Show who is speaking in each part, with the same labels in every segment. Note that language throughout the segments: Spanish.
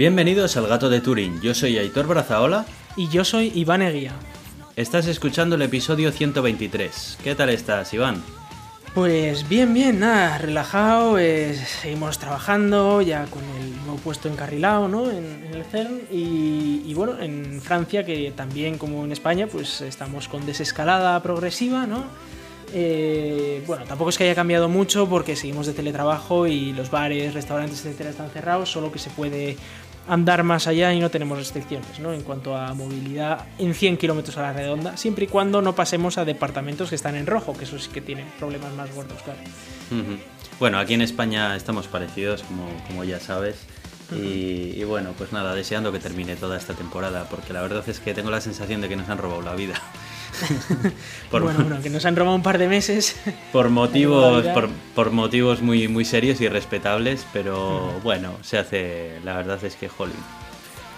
Speaker 1: Bienvenidos al Gato de Turín. Yo soy Aitor Brazaola.
Speaker 2: Y yo soy Iván Eguía.
Speaker 1: Estás escuchando el episodio 123. ¿Qué tal estás, Iván?
Speaker 2: Pues bien, bien, nada, relajado, eh, seguimos trabajando ya con el nuevo puesto encarrilado ¿no? en, en el CERN y, y, bueno, en Francia que también como en España pues estamos con desescalada progresiva, ¿no? Eh, bueno, tampoco es que haya cambiado mucho porque seguimos de teletrabajo y los bares, restaurantes, etcétera están cerrados, solo que se puede andar más allá y no tenemos restricciones ¿no? en cuanto a movilidad en 100 kilómetros a la redonda, siempre y cuando no pasemos a departamentos que están en rojo, que eso sí que tienen problemas más gordos, claro.
Speaker 1: Uh -huh. Bueno, aquí en España estamos parecidos, como, como ya sabes. Uh -huh. y, y, bueno, pues nada, deseando que termine toda esta temporada, porque la verdad es que tengo la sensación de que nos han robado la vida.
Speaker 2: Por, bueno, bueno, que nos han robado un par de meses.
Speaker 1: Por motivos, por, por, motivos muy, muy serios y respetables, pero bueno, se hace. La verdad es que, jolín.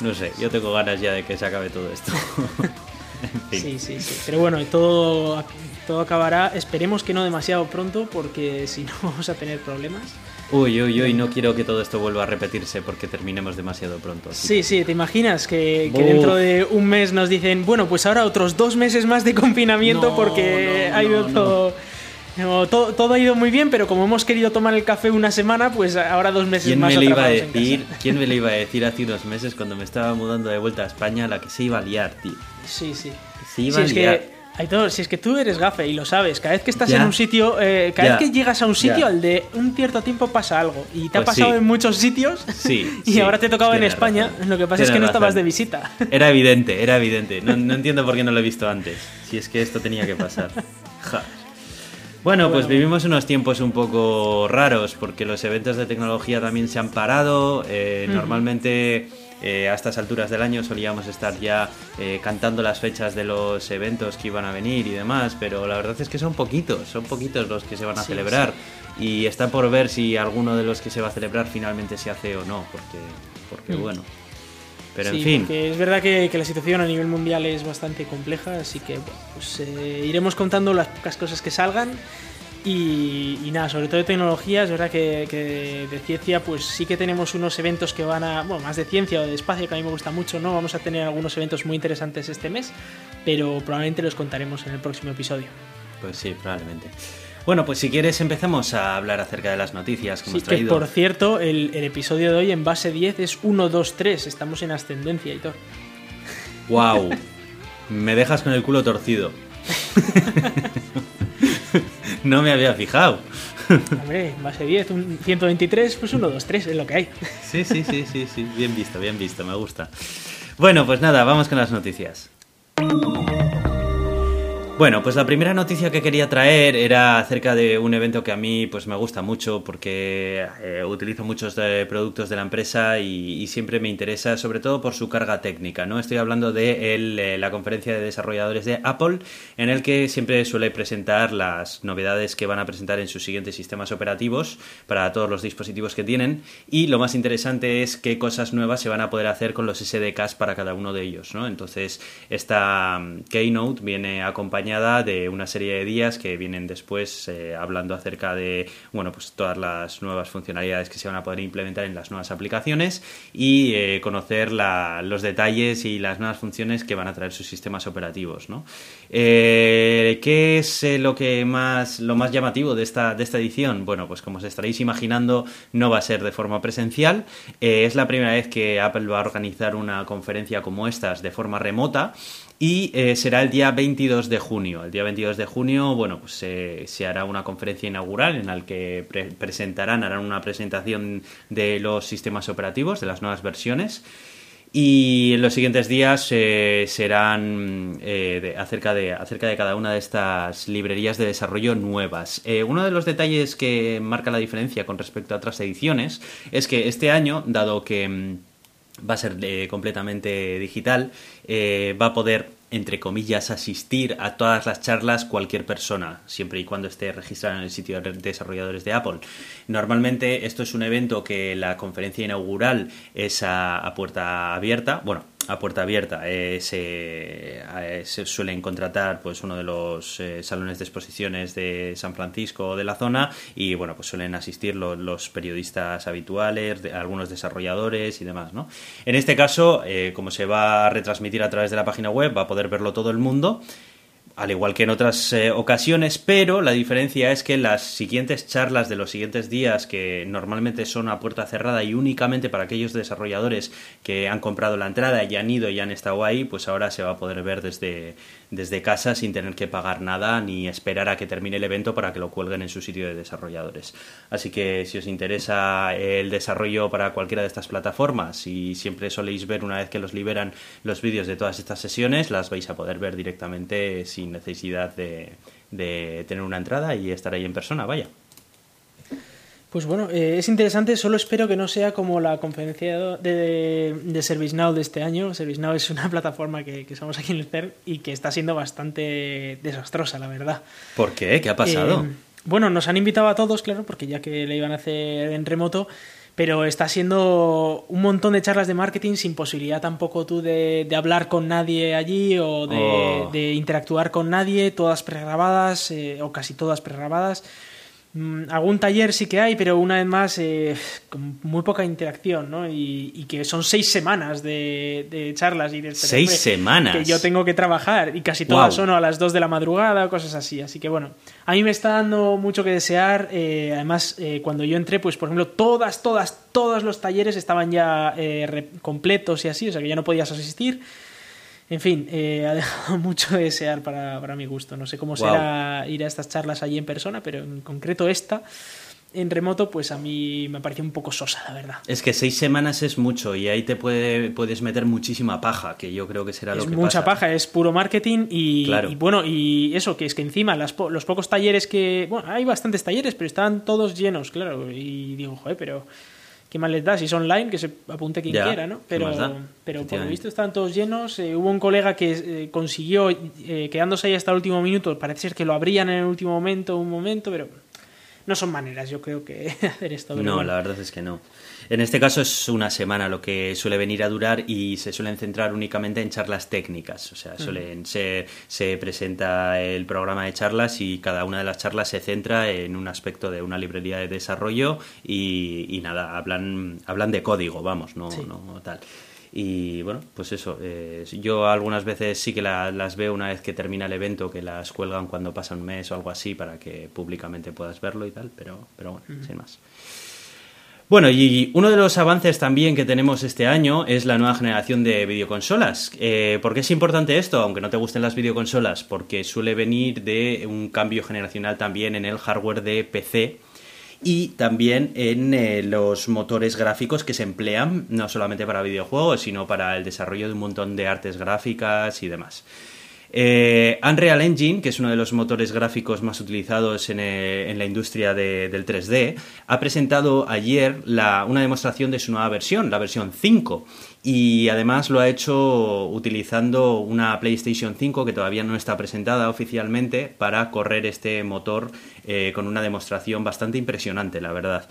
Speaker 1: No sé, yo tengo ganas ya de que se acabe todo esto.
Speaker 2: en fin. Sí, sí, sí. Pero bueno, todo, todo acabará. Esperemos que no demasiado pronto, porque si no vamos a tener problemas.
Speaker 1: Uy, uy, uy, no quiero que todo esto vuelva a repetirse porque terminemos demasiado pronto.
Speaker 2: Sí, sí, ¿te imaginas que, que dentro de un mes nos dicen, bueno, pues ahora otros dos meses más de confinamiento no, porque no, ha ido no, todo, todo, todo, ha ido muy bien, pero como hemos querido tomar el café una semana, pues ahora dos meses
Speaker 1: ¿Quién
Speaker 2: más.
Speaker 1: Me iba a decir, ¿Quién me lo iba a decir hace unos meses cuando me estaba mudando de vuelta a España la que se iba a liar, tío?
Speaker 2: Sí, sí.
Speaker 1: Se iba
Speaker 2: sí,
Speaker 1: a liar.
Speaker 2: Es que Aitor, si es que tú eres gafe y lo sabes, cada vez que estás ya. en un sitio, eh, cada ya. vez que llegas a un sitio, ya. al de un cierto tiempo pasa algo. Y te pues ha pasado
Speaker 1: sí.
Speaker 2: en muchos sitios.
Speaker 1: Sí.
Speaker 2: y
Speaker 1: sí.
Speaker 2: ahora te tocaba en España.
Speaker 1: Razón.
Speaker 2: Lo que pasa
Speaker 1: Tienes
Speaker 2: es que no
Speaker 1: razón.
Speaker 2: estabas de visita.
Speaker 1: Era evidente, era evidente. No, no, entiendo por qué no lo he visto antes. Si es que esto tenía que pasar. Ja. Bueno, pues vivimos unos tiempos un poco raros porque los eventos de tecnología también se han parado. Eh, uh -huh. Normalmente eh, a estas alturas del año solíamos estar ya eh, cantando las fechas de los eventos que iban a venir y demás, pero la verdad es que son poquitos, son poquitos los que se van a sí, celebrar sí. y está por ver si alguno de los que se va a celebrar finalmente se hace o no, porque, porque mm. bueno. Pero
Speaker 2: sí,
Speaker 1: en fin.
Speaker 2: Es verdad que, que, la situación a nivel mundial es bastante compleja, así que pues, eh, iremos contando las pocas cosas que salgan. Y, y, nada, sobre todo de tecnología, es verdad que, que, de ciencia, pues sí que tenemos unos eventos que van a, bueno, más de ciencia o de espacio, que a mí me gusta mucho, ¿no? Vamos a tener algunos eventos muy interesantes este mes, pero probablemente los contaremos en el próximo episodio.
Speaker 1: Pues sí, probablemente. Bueno, pues si quieres empezamos a hablar acerca de las noticias que
Speaker 2: sí,
Speaker 1: hemos traído.
Speaker 2: Que por cierto, el, el, episodio de hoy en base 10 es 1, 2, 3, estamos en ascendencia y todo.
Speaker 1: ¡Wow! me dejas con el culo torcido. no me había fijado.
Speaker 2: Hombre, base 10, un 123, pues 1, 2, 3 es lo que hay.
Speaker 1: Sí, sí, sí, sí, sí, bien visto, bien visto, me gusta. Bueno, pues nada, vamos con las noticias. Bueno, pues la primera noticia que quería traer era acerca de un evento que a mí pues me gusta mucho porque eh, utilizo muchos de productos de la empresa y, y, siempre me interesa, sobre todo por su carga técnica. ¿no? Estoy hablando de el, eh, la conferencia de desarrolladores de Apple, en el que siempre suele presentar las novedades que van a presentar en sus siguientes sistemas operativos para todos los dispositivos que tienen y lo más interesante es qué cosas nuevas se van a poder hacer con los SDKs para cada uno de ellos. ¿no? Entonces, esta mm, Keynote viene acompañada de una serie de días que vienen después eh, hablando acerca de bueno pues todas las nuevas funcionalidades que se van a poder implementar en las nuevas aplicaciones y eh, conocer los detalles y las nuevas funciones que van a traer sus sistemas operativos ¿no? eh, ¿qué es lo que más lo más llamativo de esta, de esta edición? bueno pues como os estaréis imaginando no va a ser de forma presencial es la primera vez que Apple va a organizar una conferencia como estas de forma remota y eh, será el día 22 de junio. El día 22 de junio, bueno, pues se hará una conferencia inaugural en la que pre presentarán, harán una presentación de los sistemas operativos, de las nuevas versiones. Y en los siguientes días eh, serán eh, acerca, de, acerca de cada una de estas librerías de desarrollo nuevas. Uno de los detalles que marca la diferencia con respecto a otras ediciones es que este año, dado que mm, va a ser completamente digital, eh, va a poder, entre comillas, asistir a todas las charlas cualquier persona, siempre y cuando esté registrada en el sitio de desarrolladores de Apple. Normalmente esto es un evento que la conferencia inaugural es a, a puerta abierta, bueno, a puerta abierta. Eh, se, se, suelen contratar pues uno de los salones de exposiciones de San Francisco o de la zona y bueno pues suelen asistir los, periodistas habituales, algunos desarrolladores y demás. ¿no? En este caso, como se va a retransmitir a través de la página web, va a poder verlo todo el mundo al igual que en otras eh, ocasiones, pero la diferencia es que las siguientes charlas de los siguientes días, que normalmente son a puerta cerrada y únicamente para aquellos desarrolladores que han comprado la entrada y han ido y han estado ahí, pues ahora se va a poder ver desde, desde casa sin tener que pagar nada ni esperar a que termine el evento para que lo cuelguen en su sitio de desarrolladores. Así que si os interesa el desarrollo para cualquiera de estas plataformas y siempre soléis ver una vez que los liberan los vídeos de todas estas sesiones, las vais a poder ver directamente sin necesidad de, de tener una entrada y estar ahí en persona, vaya.
Speaker 2: Pues bueno, eh, es interesante, solo espero que no sea como la conferencia de, de ServiceNow de este año. ServiceNow es una plataforma que, que somos aquí en el CERN y que está siendo bastante desastrosa, la verdad.
Speaker 1: ¿Por qué? ¿Qué ha pasado?
Speaker 2: Eh, bueno, nos han invitado a todos, claro, porque ya que le iban a hacer en remoto, pero está siendo un montón de charlas de marketing sin posibilidad tampoco tú de, de hablar con nadie allí o de,
Speaker 1: Oh.
Speaker 2: de interactuar con nadie, todas pregrabadas eh, o casi todas pregrabadas. Mm, algún taller sí que hay, pero una vez más eh, con muy poca interacción, ¿no? Y, y que son seis semanas de, de charlas y de
Speaker 1: Seis semanas.
Speaker 2: que yo tengo que trabajar y casi todas son a las 2 de la madrugada o cosas así. Así que bueno, a mí me está dando mucho que desear. eh, además, eh, cuando yo entré, pues por ejemplo, todas, todas, todos los talleres estaban ya eh, completos y así, o sea que ya no podías asistir. En fin, eh, ha dejado mucho de desear para, para mi gusto. No sé cómo será ir a estas charlas allí en persona, pero en concreto esta, en remoto, pues a mí me pareció un poco sosa, la verdad.
Speaker 1: Es que seis semanas es mucho y ahí te puede, puedes meter muchísima paja, que yo creo que será lo
Speaker 2: es
Speaker 1: que
Speaker 2: mucha
Speaker 1: pasa.
Speaker 2: paja, es puro marketing y,
Speaker 1: Claro.
Speaker 2: y bueno, y eso, que es que encima las po- los pocos talleres que... Bueno, hay bastantes talleres, pero estaban todos llenos, claro. Y digo, joder, pero ¿qué más les da? Si es online, que se apunte quien
Speaker 1: Ya,
Speaker 2: quiera, ¿no?
Speaker 1: ¿qué
Speaker 2: Pero, pero por lo visto estaban todos llenos. Eh, hubo un colega que eh, consiguió, eh, quedándose ahí hasta el último minuto, parece ser que lo abrían en el último momento, un momento, pero no son maneras, yo creo que hacer esto.
Speaker 1: No, la verdad es que no. En este caso es una semana lo que suele venir a durar y se suelen centrar únicamente en charlas técnicas. O sea, suelen, se, se presenta el programa de charlas y cada una de las charlas se centra en un aspecto de una librería de desarrollo y, y nada, hablan, hablan de código, vamos, no,
Speaker 2: Sí.
Speaker 1: no tal. Y bueno, pues eso, eh, yo algunas veces sí que la- las veo una vez que termina el evento, que las cuelgan cuando pasa un mes o algo así para que públicamente puedas verlo y tal, pero, pero bueno, sin más. Bueno, y uno de los avances también que tenemos este año es la nueva generación de videoconsolas. Eh, ¿Por qué es importante esto? Aunque no te gusten las videoconsolas, porque suele venir de un cambio generacional también en el hardware de PC y también en eh, los motores gráficos que se emplean no solamente para videojuegos, sino para el desarrollo de un montón de artes gráficas y demás. Eh, Unreal Engine, que es uno de los motores gráficos más utilizados en, eh, la industria de- del 3D, ha presentado ayer una demostración de su nueva versión, la versión 5. Y además lo ha hecho utilizando una PlayStation 5 que todavía no está presentada oficialmente para correr este motor eh, con una demostración bastante impresionante, la verdad.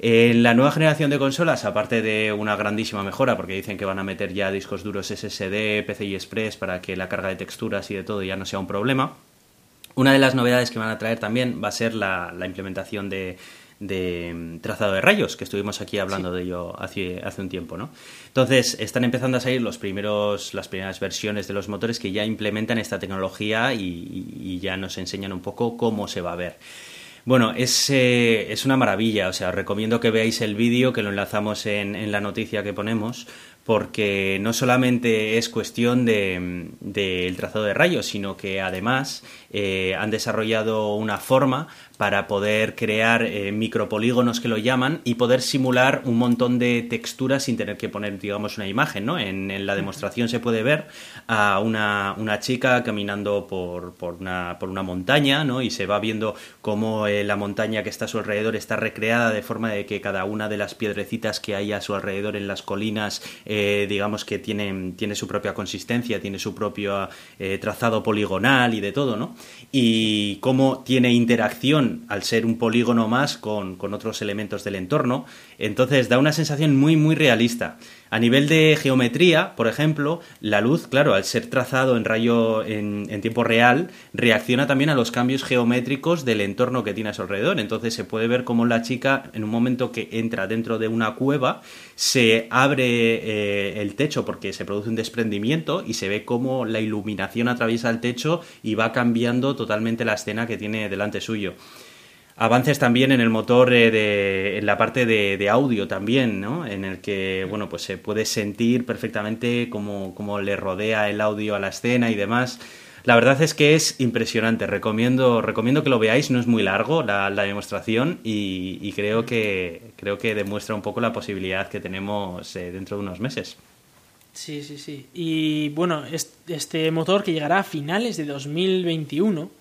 Speaker 1: En la nueva generación de consolas, aparte de una grandísima mejora, porque dicen que van a meter ya discos duros SSD, PCI Express para que la carga de texturas y de todo ya no sea un problema, una de las novedades que van a traer también va a ser la, la implementación de, de, mm, trazado de rayos, que estuvimos aquí hablando de ello hace, hace un tiempo, ¿no? Entonces, están empezando a salir los primeros, las primeras versiones de los motores que ya implementan esta tecnología y ya nos enseñan un poco cómo se va a ver. Bueno, es, eh, es una maravilla, o sea, os recomiendo que veáis el vídeo, que lo enlazamos en, en la noticia que ponemos, porque no solamente es cuestión del de, del trazado de rayos, sino que además eh, han desarrollado una forma para poder crear eh, micropolígonos que lo llaman y poder simular un montón de texturas sin tener que poner, digamos, una imagen, ¿no? En, en la demostración se puede ver a una, una chica caminando por, por, una, por una montaña, ¿no? Y se va viendo cómo eh, la montaña que está a su alrededor está recreada de forma de que cada una de las piedrecitas que hay a su alrededor en las colinas, eh, digamos que tiene, tiene su propia consistencia, tiene su propio eh, trazado poligonal y de todo, ¿no? Y cómo tiene interacción al ser un polígono más con, con, otros elementos del entorno. Entonces da una sensación muy, muy realista. A nivel de geometría, por ejemplo, la luz, claro, al ser trazado en rayo en, tiempo real, reacciona también a los cambios geométricos del entorno que tiene a su alrededor. Entonces se puede ver cómo la chica, en un momento que entra dentro de una cueva, se abre eh, el techo porque se produce un desprendimiento y se ve cómo la iluminación atraviesa el techo y va cambiando totalmente la escena que tiene delante suyo avances también en el motor eh, de, en la parte de, audio también, ¿no? En el que, bueno, pues se puede sentir perfectamente cómo, le rodea el audio a la escena y demás. La verdad es que es impresionante. Recomiendo, recomiendo que lo veáis. No es muy largo la, demostración y, creo que creo que demuestra un poco la posibilidad que tenemos eh, dentro de unos meses.
Speaker 2: Sí, sí, sí. Y bueno, este motor que llegará a finales de 2021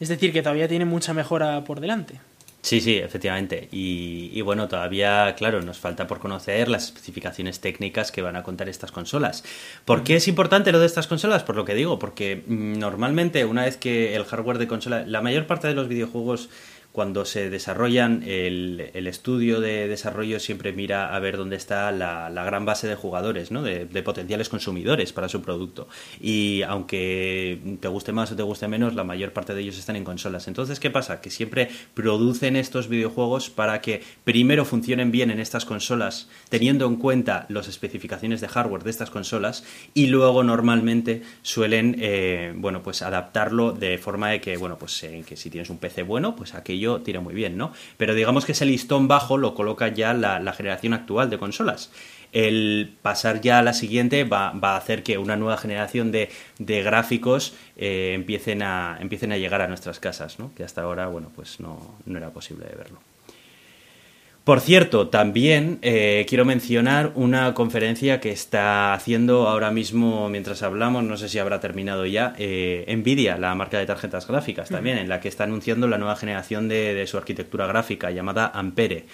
Speaker 2: es decir, que todavía tiene mucha mejora por delante.
Speaker 1: Sí, sí, efectivamente. Y, bueno, todavía, claro, nos falta por conocer las especificaciones técnicas que van a contar estas consolas. ¿Por qué es importante lo de estas consolas? Por lo que digo, porque mm, normalmente una vez que el hardware de consola, la mayor parte de los videojuegos cuando se desarrollan, el, estudio de desarrollo siempre mira a ver dónde está la, gran base de jugadores, ¿no? de, potenciales consumidores para su producto. Y aunque te guste más o te guste menos, la mayor parte de ellos están en consolas. Entonces, ¿qué pasa? Que siempre producen estos videojuegos para que primero funcionen bien en estas consolas, teniendo en cuenta las especificaciones de hardware de estas consolas, y luego normalmente suelen, eh, bueno, pues adaptarlo de forma de que, bueno, pues eh, que si tienes un PC bueno, pues aquello tira muy bien, ¿no? Pero digamos que ese listón bajo lo coloca ya la, generación actual de consolas el pasar ya a la siguiente va, a hacer que una nueva generación de, gráficos eh, empiecen, a, empiecen a llegar a nuestras casas, ¿no? que hasta ahora bueno, pues no, no era posible verlo. Por cierto, también eh, quiero mencionar una conferencia que está haciendo ahora mismo mientras hablamos, no sé si habrá terminado ya, eh, Nvidia, la marca de tarjetas gráficas también, en la que está anunciando la nueva generación de su arquitectura gráfica llamada Ampere.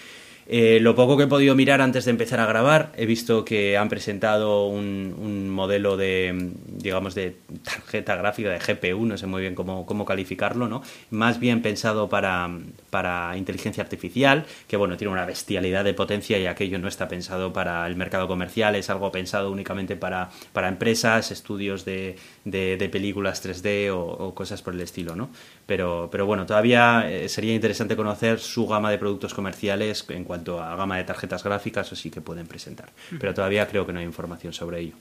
Speaker 1: Eh, lo poco que he podido mirar antes de empezar a grabar, he visto que han presentado un, modelo de, digamos, de tarjeta gráfica, de GPU, no sé muy bien cómo, calificarlo, ¿no? Más bien pensado para, para inteligencia artificial, que bueno, tiene una bestialidad de potencia y aquello no está pensado para el mercado comercial, es algo pensado únicamente para, para empresas, estudios de, de, películas 3D o, cosas por el estilo, ¿no? Pero, pero bueno, todavía eh, sería interesante conocer su gama de productos comerciales en cuanto a gama de tarjetas gráficas, o sí que pueden presentar. Pero todavía creo que no hay información sobre ello.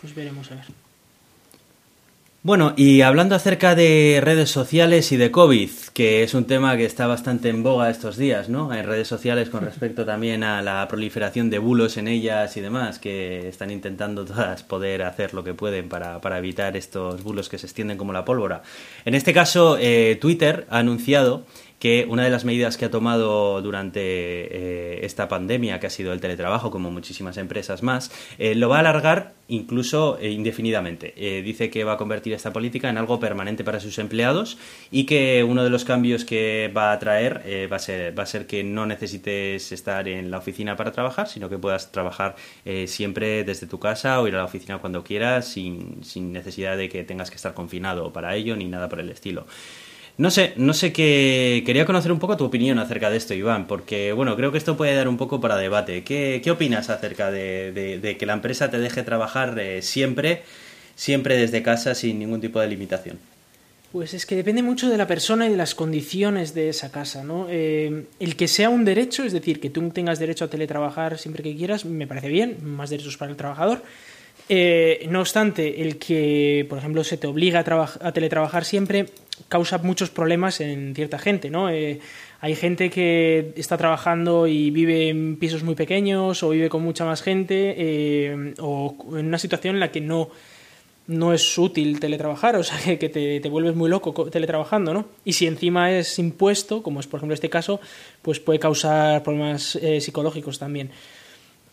Speaker 2: Pues veremos a ver.
Speaker 1: Bueno, y hablando acerca de redes sociales y de COVID, que es un tema que está bastante en boga estos días, ¿no? En redes sociales con respecto también a la proliferación de bulos en ellas y demás, que están intentando todas poder hacer lo que pueden para, evitar estos bulos que se extienden como la pólvora. En este caso, eh, Twitter ha anunciado que una de las medidas que ha tomado durante eh, esta pandemia, que ha sido el teletrabajo, como muchísimas empresas más, eh, lo va a alargar incluso eh, indefinidamente. dice que va a convertir esta política en algo permanente para sus empleados y que uno de los cambios que va a traer va, a ser, va a ser que no necesites estar en la oficina para trabajar, sino que puedas trabajar siempre desde tu casa o ir a la oficina cuando quieras sin, sin necesidad de que tengas que estar confinado para ello ni nada por el estilo. No sé, no sé qué. Quería conocer un poco tu opinión acerca de esto, Iván, porque, bueno, creo que esto puede dar un poco para debate. ¿Qué, qué opinas acerca de, que la empresa te deje trabajar eh, siempre, siempre desde casa sin ningún tipo de limitación?
Speaker 2: Pues es que depende mucho de la persona y de las condiciones de esa casa, ¿no? Eh, el que sea un derecho, es decir, que tú tengas derecho a teletrabajar siempre que quieras, me parece bien, más derechos para el trabajador. Eh, no obstante, el que, por ejemplo, se te obliga a, a teletrabajar siempre, causa muchos problemas en cierta gente, ¿no? Eh, hay gente que está trabajando y vive en pisos muy pequeños o vive con mucha más gente eh, o en una situación en la que no, no es útil teletrabajar, o sea, que, te, te, vuelves muy loco teletrabajando, ¿no? Y si encima es impuesto, como es por ejemplo este caso, pues puede causar problemas eh, psicológicos también.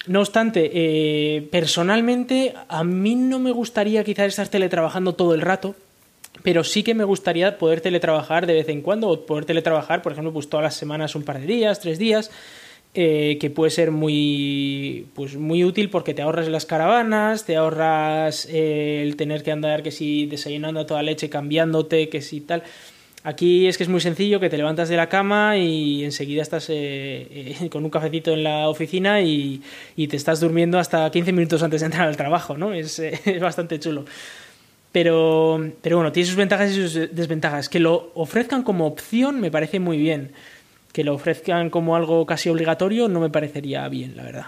Speaker 2: No obstante, personalmente a mí no me gustaría quizás estar teletrabajando todo el rato, pero sí que me gustaría poder teletrabajar de vez en cuando, o poder teletrabajar, por ejemplo, pues todas las semanas un par de días, tres días, eh, que puede ser muy, pues muy útil porque te ahorras las caravanas, te ahorras eh, el tener que andar que si desayunando toda leche, cambiándote, que si tal. Aquí es que es muy sencillo, que te levantas de la cama y enseguida estás eh, con un cafecito en la oficina y, te estás durmiendo hasta 15 minutos antes de entrar al trabajo, ¿no? Es bastante chulo. Pero, pero bueno, tiene sus ventajas y sus desventajas. Que lo ofrezcan como opción me parece muy bien. Que lo ofrezcan como algo casi obligatorio no me parecería bien, la verdad.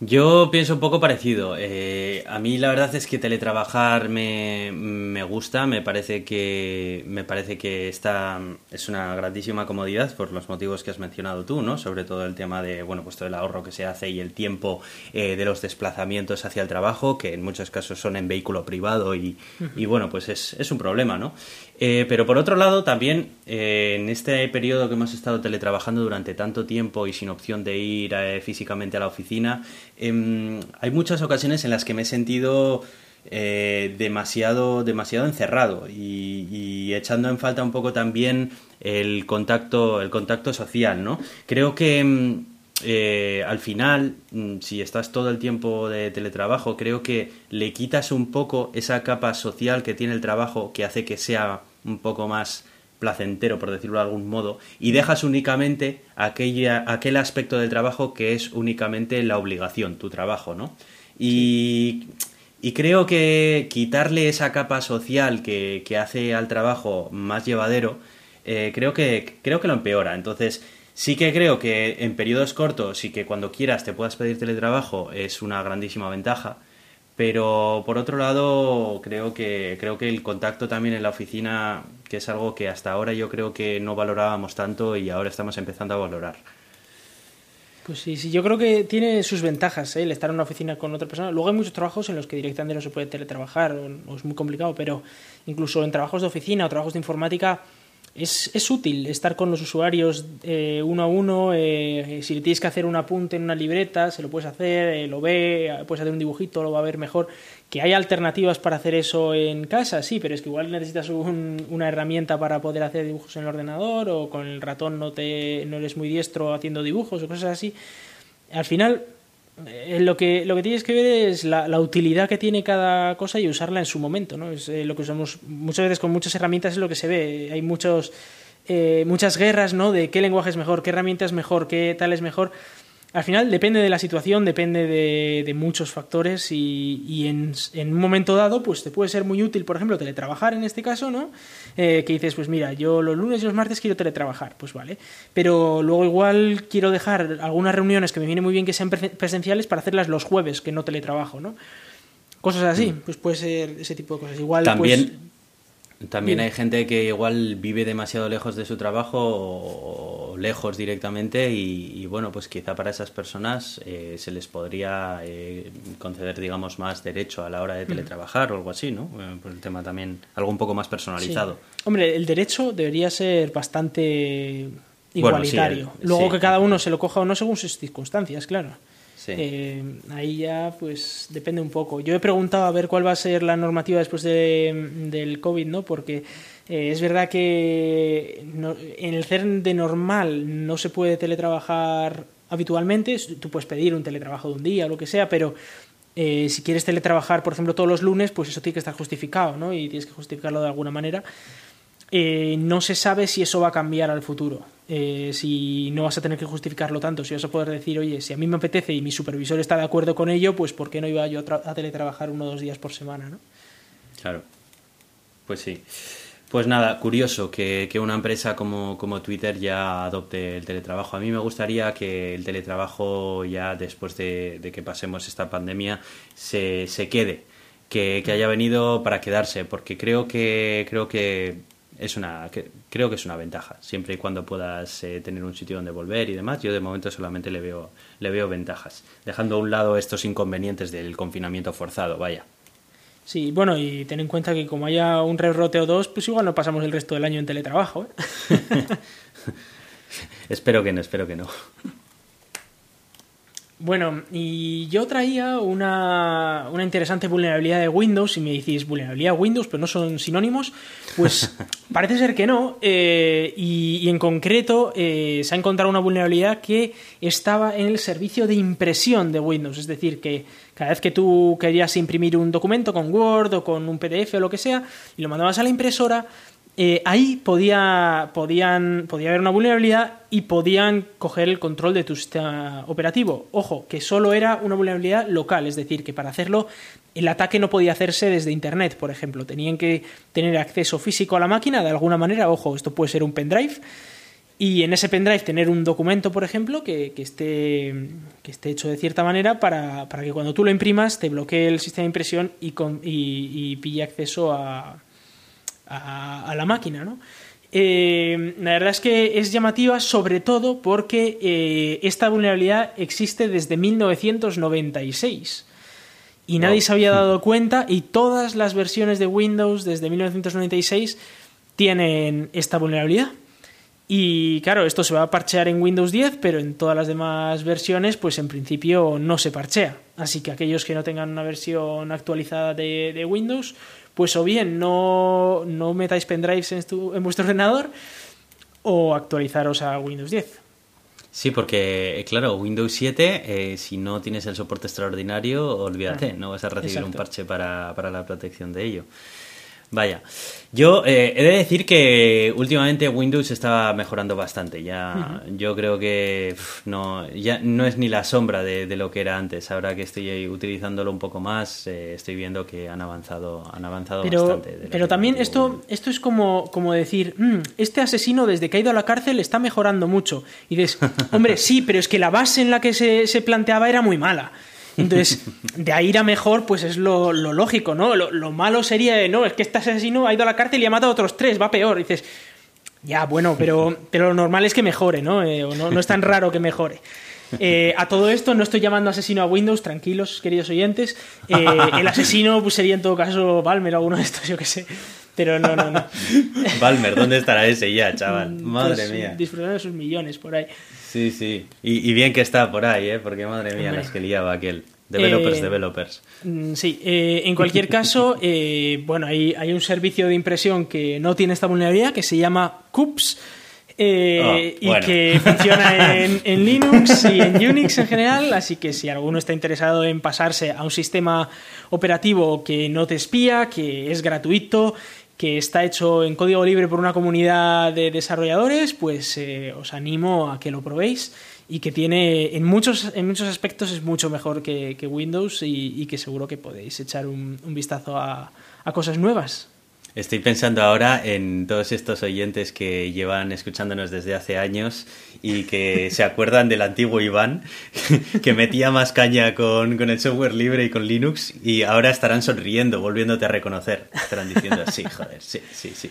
Speaker 1: Yo pienso un poco parecido. Eh, a mí la verdad es que teletrabajar me, me, gusta, me parece que me parece que esta es una grandísima comodidad por los motivos que has mencionado tú, ¿no? Sobre todo el tema de bueno, pues todo el ahorro que se hace y el tiempo eh, de los desplazamientos hacia el trabajo, que en muchos casos son en vehículo privado y, y bueno, pues es, es un problema, ¿no? Eh, pero por otro lado, también eh, en este periodo que hemos estado teletrabajando durante tanto tiempo y sin opción de ir eh, físicamente a la oficina, em, hay muchas ocasiones en las que me he sentido demasiado, demasiado encerrado y, echando en falta un poco también el contacto, el contacto social, ¿no? Creo que em, al final, mm, si estás todo el tiempo de teletrabajo, creo que le quitas un poco esa capa social que tiene el trabajo que hace que sea un poco más placentero, por decirlo de algún modo, y dejas únicamente aquella, aquel aspecto del trabajo que es únicamente la obligación, tu trabajo, ¿no? Y, y creo que quitarle esa capa social que, que hace al trabajo más llevadero, eh, creo, que, creo que lo empeora. Entonces, sí que creo que en periodos cortos y que cuando quieras te puedas pedir teletrabajo es una grandísima ventaja pero por otro lado, creo que, creo que el contacto también en la oficina, que es algo que hasta ahora yo creo que no valorábamos tanto y ahora estamos empezando a valorar.
Speaker 2: Pues sí, sí, yo creo que tiene sus ventajas ¿eh? el estar en una oficina con otra persona. Luego hay muchos trabajos en los que directamente no se puede teletrabajar o es muy complicado, pero incluso en trabajos de oficina o trabajos de informática es, es, útil estar con los usuarios eh, uno a uno. Eh, si tienes que hacer un apunte en una libreta, se lo puedes hacer, eh, lo ve, puedes hacer un dibujito, lo va a ver mejor. Que hay alternativas para hacer eso en casa, sí, pero es que igual necesitas una herramienta para poder hacer dibujos en el ordenador o con el ratón no, te, no eres muy diestro haciendo dibujos o cosas así. Al final, eh, lo que, lo que tienes que ver es la, utilidad que tiene cada cosa y usarla en su momento, ¿no? Es eh, lo que usamos muchas veces con muchas herramientas es lo que se ve. Hay muchos, eh, muchas guerras, ¿no? De qué lenguaje es mejor, qué herramienta es mejor, qué tal es mejor al final depende de la situación, depende de, muchos factores y, en, un momento dado pues te puede ser muy útil, por ejemplo, teletrabajar en este caso, ¿no? Eh, que dices, pues mira, yo los lunes y los martes quiero teletrabajar, pues vale, pero luego igual quiero dejar algunas reuniones que me viene muy bien que sean presenciales para hacerlas los jueves, que no teletrabajo, ¿no? Cosas así, mm. pues puede ser ese tipo de cosas. Igual,
Speaker 1: También... Pues, también hay gente que igual vive demasiado lejos de su trabajo o lejos directamente y, bueno, pues quizá para esas personas eh, se les podría eh, conceder, digamos, más derecho a la hora de teletrabajar o algo así, ¿no? Eh, por el tema también, algo un poco más personalizado.
Speaker 2: Hombre, el derecho debería ser bastante igualitario. Luego que cada uno se lo coja o no según sus circunstancias, claro. Eh, ahí ya pues depende un poco. Yo he preguntado a ver cuál va a ser la normativa después de, del COVID, ¿no? Porque eh, es verdad que en el CERN de normal no se puede teletrabajar habitualmente. Tú puedes pedir un teletrabajo de un día o lo que sea, pero eh, si quieres teletrabajar, por ejemplo, todos los lunes, pues eso tiene que estar justificado, ¿no? Y tienes que justificarlo de alguna manera. no se sabe si eso va a cambiar al futuro. Eh, si no vas a tener que justificarlo tanto, si vas a poder decir, oye, si a mí me apetece y mi supervisor está de acuerdo con ello, pues ¿por qué no iba yo a, teletrabajar uno o dos días por semana? ¿no?
Speaker 1: Claro, pues sí. Pues nada, curioso que, una empresa como, como, Twitter ya adopte el teletrabajo. A mí me gustaría que el teletrabajo ya después de, que pasemos esta pandemia se, se quede, que, que, haya venido para quedarse, porque creo que, creo que es una creo que es una ventaja. Siempre y cuando puedas eh, tener un sitio donde volver y demás yo de momento solamente le veo le veo ventajas. Dejando a un lado estos inconvenientes del confinamiento forzado vaya.
Speaker 2: Sí bueno y ten en cuenta que como haya un rebrote o dos pues igual no pasamos el resto del año en teletrabajo ¿eh?
Speaker 1: espero que no espero que no
Speaker 2: bueno, y yo traía una, una, interesante vulnerabilidad de Windows. Si me decís vulnerabilidad de Windows, pero no son sinónimos, pues parece ser que no. Eh, y, en concreto eh, se ha encontrado una vulnerabilidad que estaba en el servicio de impresión de Windows. Es decir, que cada vez que tú querías imprimir un documento con Word o con un PDF o lo que sea, y lo mandabas a la impresora, eh, ahí podía, podían, podía haber una vulnerabilidad y podían coger el control de tu sistema operativo. Ojo, que solo era una vulnerabilidad local, es decir, que para hacerlo el ataque no podía hacerse desde Internet, por ejemplo. Tenían que tener acceso físico a la máquina de alguna manera. Ojo, esto puede ser un pendrive. Y en ese pendrive tener un documento, por ejemplo, que, esté, que esté hecho de cierta manera para, que cuando tú lo imprimas te bloquee el sistema de impresión y pille acceso a, a, la máquina, ¿no? Eh, la verdad es que es llamativa sobre todo porque eh, esta vulnerabilidad existe desde 1996 y nadie se había dado cuenta y todas las versiones de Windows desde 1996 tienen esta vulnerabilidad. Y claro, esto se va a parchear en Windows 10, pero en todas las demás versiones, pues en principio no se parchea. Así que aquellos que no tengan una versión actualizada de Windows, pues o bien no, metáis pendrives en, en vuestro ordenador o actualizaros a Windows 10.
Speaker 1: Sí, porque, claro, Windows 7, eh, si no tienes el soporte extraordinario, olvídate, no vas a recibir un parche para, para la protección de ello. Vaya, yo eh, he de decir que últimamente Windows está mejorando bastante. Ya, yo creo que no, ya no es ni la sombra de, lo que era antes. Ahora que estoy utilizándolo un poco más, eh, estoy viendo que han avanzado, han avanzado
Speaker 2: pero,
Speaker 1: bastante.
Speaker 2: Pero también esto, esto es como, como decir, mm, este asesino desde que ha ido a la cárcel está mejorando mucho. Y dices, hombre, sí, pero es que la base en la que se, se planteaba era muy mala. Entonces, de ahí ir a mejor, pues es lo, lógico, ¿no? Lo, malo sería, no, es que este asesino ha ido a la cárcel y ha matado a otros tres, va peor. dices, ya, bueno, pero, pero lo normal es que mejore, ¿no? Eh, no, es tan raro que mejore. Eh, a todo esto no estoy llamando asesino a Windows, tranquilos, queridos oyentes. Eh, el asesino pues, sería en todo caso Balmer o alguno de estos, yo qué sé. Pero no, no, no.
Speaker 1: Balmer, ¿dónde estará ese ya, chaval? Mm, madre pues, mía.
Speaker 2: Disfrutando de sus millones por ahí.
Speaker 1: Sí, sí. Y, bien que está por ahí, ¿eh? Porque madre mía, las que liaba aquel. Developers, eh, developers.
Speaker 2: Mm, sí, eh, en cualquier caso, eh, bueno, hay, hay, un servicio de impresión que no tiene esta vulnerabilidad que se llama CUPS. Ah, y que funciona en, en, Linux y en Unix en general, así que si alguno está interesado en pasarse a un sistema operativo que no te espía, que es gratuito, que está hecho en código libre por una comunidad de desarrolladores, pues os animo a que lo probéis y que tiene en muchos, en muchos aspectos es mucho mejor que, Windows y, que seguro que podéis echar un, vistazo a cosas nuevas.
Speaker 1: Estoy pensando ahora en todos estos oyentes que llevan escuchándonos desde hace años y que se acuerdan del antiguo Iván, que metía más caña con, el software libre y con Linux y ahora estarán sonriendo, volviéndote a reconocer. Estarán diciendo, sí, joder, sí, sí, sí.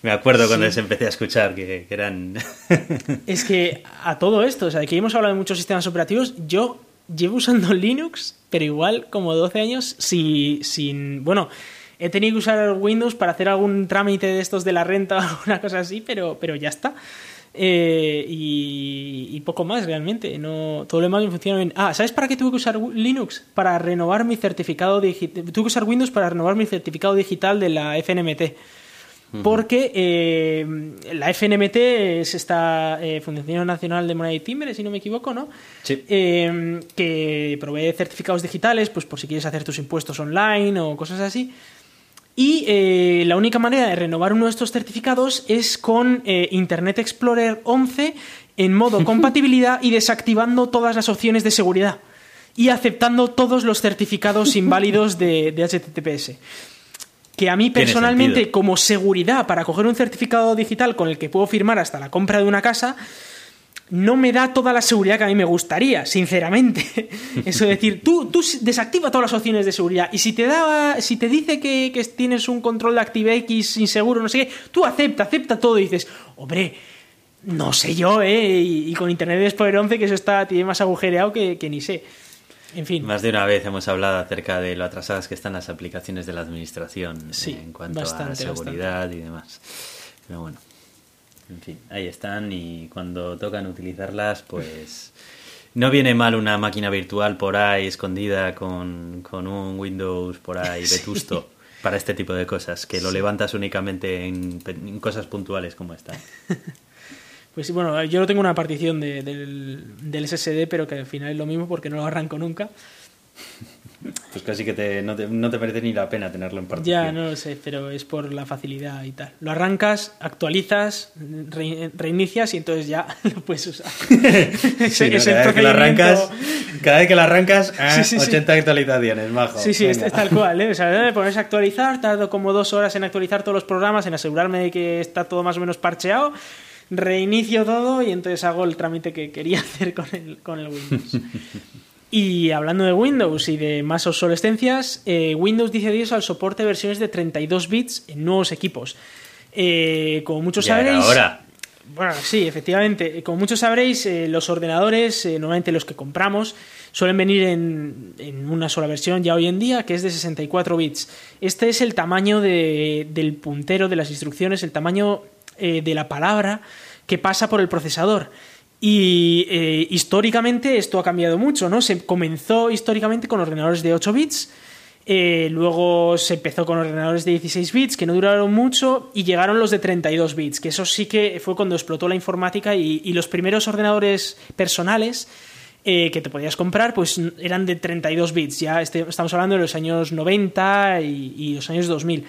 Speaker 1: Me acuerdo cuando les empecé a escuchar que, eran...
Speaker 2: es que a todo esto, o sea, que hemos hablado de muchos sistemas operativos, yo llevo usando Linux, pero igual como 12 años, si, sin... Bueno he tenido que usar Windows para hacer algún trámite de estos de la renta o alguna cosa así, pero, pero ya está. Eh, y, poco más realmente. No, todo lo demás funciona bien. Ah, ¿sabes para qué tuve que usar Linux? Para renovar mi certificado digital. Tuve que usar Windows para renovar mi certificado digital de la FNMT. Porque eh, la FNMT es esta eh, Fundación Nacional de Moneda y Timbre, si no me equivoco, ¿no?
Speaker 1: Sí.
Speaker 2: que provee certificados digitales, pues por si quieres hacer tus impuestos online o cosas así. Y eh, la única manera de renovar uno de estos certificados es con eh, Internet Explorer 11 en modo compatibilidad y desactivando todas las opciones de seguridad y aceptando todos los certificados inválidos de, de HTTPS. Que a mí personalmente, como seguridad para coger un certificado digital con el que puedo firmar hasta la compra de una casa, no me da toda la seguridad que a mí me gustaría, sinceramente. Eso es decir, tú, tú desactiva todas las opciones de seguridad y si te da, si te dice que, tienes un control de ActiveX inseguro, no sé qué, tú acepta, acepta todo y dices, hombre, no sé yo, ¿eh? Y, con Internet Explorer 11 que eso está, tiene más agujereado que, ni sé. En fin.
Speaker 1: Más de una vez hemos hablado acerca de lo atrasadas que están las aplicaciones de la administración en cuanto a seguridad y demás. Pero bueno. En fin, ahí están y cuando tocan utilizarlas, pues no viene mal una máquina virtual por ahí escondida con, un Windows por ahí vetusto para este tipo de cosas, que lo levantas únicamente en, cosas puntuales como esta.
Speaker 2: Pues sí, bueno, yo no tengo una partición del, del SSD, pero que al final es lo mismo porque no lo arranco nunca.
Speaker 1: Pues casi que te, no, te, no te merece ni la pena tenerlo en partición.
Speaker 2: Ya, no lo sé, pero es por la facilidad y tal. Lo arrancas, actualizas, re- reinicias y entonces ya lo puedes usar.
Speaker 1: Sí, ¿no? Cada, vez que lo arrancas, cada vez que lo arrancas, ah,
Speaker 2: Sí, sí, sí.
Speaker 1: 80 actualizaciones, majo.
Speaker 2: Sí, sí, es, es tal cual, ¿eh? O sea, me pones a actualizar, tardo como dos horas en actualizar todos los programas, en asegurarme de que está todo más o menos parcheado, reinicio todo y entonces hago el trámite que quería hacer con el, con el Windows. Y hablando de Windows y de más obsolescencias, eh, Windows dice adiós al soporte de versiones de 32 bits en nuevos equipos. Eh, como muchos sabréis,
Speaker 1: hora.
Speaker 2: bueno, sí, efectivamente. Como muchos sabréis, eh, los ordenadores, eh, normalmente los que compramos, suelen venir en, en una sola versión ya hoy en día, que es de 64 bits. Este es el tamaño de- del puntero de las instrucciones, el tamaño eh, de la palabra que pasa por el procesador. Y eh, históricamente esto ha cambiado mucho, ¿no? Se comenzó históricamente con ordenadores de 8 bits. Eh, luego se empezó con ordenadores de 16 bits que no duraron mucho y llegaron los de 32 bits, que eso sí que fue cuando explotó la informática y, los primeros ordenadores personales eh, que te podías comprar pues eran de 32 bits. Ya este- estamos hablando de los años 90 y, y los años 2000.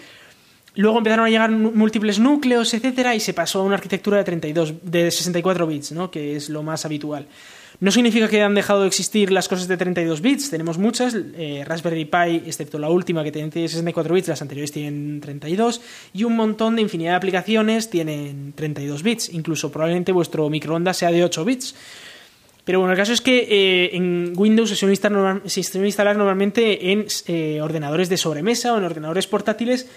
Speaker 2: Luego empezaron a llegar múltiples núcleos, etcétera, y se pasó a una arquitectura de 32, de 64 bits, ¿no? que es lo más habitual. No significa que han dejado de existir las cosas de 32 bits, tenemos muchas, eh, Raspberry Pi, excepto la última que tiene 64 bits, las anteriores tienen 32, y un montón de infinidad de aplicaciones tienen 32 bits, incluso probablemente vuestro microondas sea de 8 bits. Pero bueno, el caso es que eh, en Windows se suele instalar normalmente en eh, ordenadores de sobremesa o en ordenadores portátiles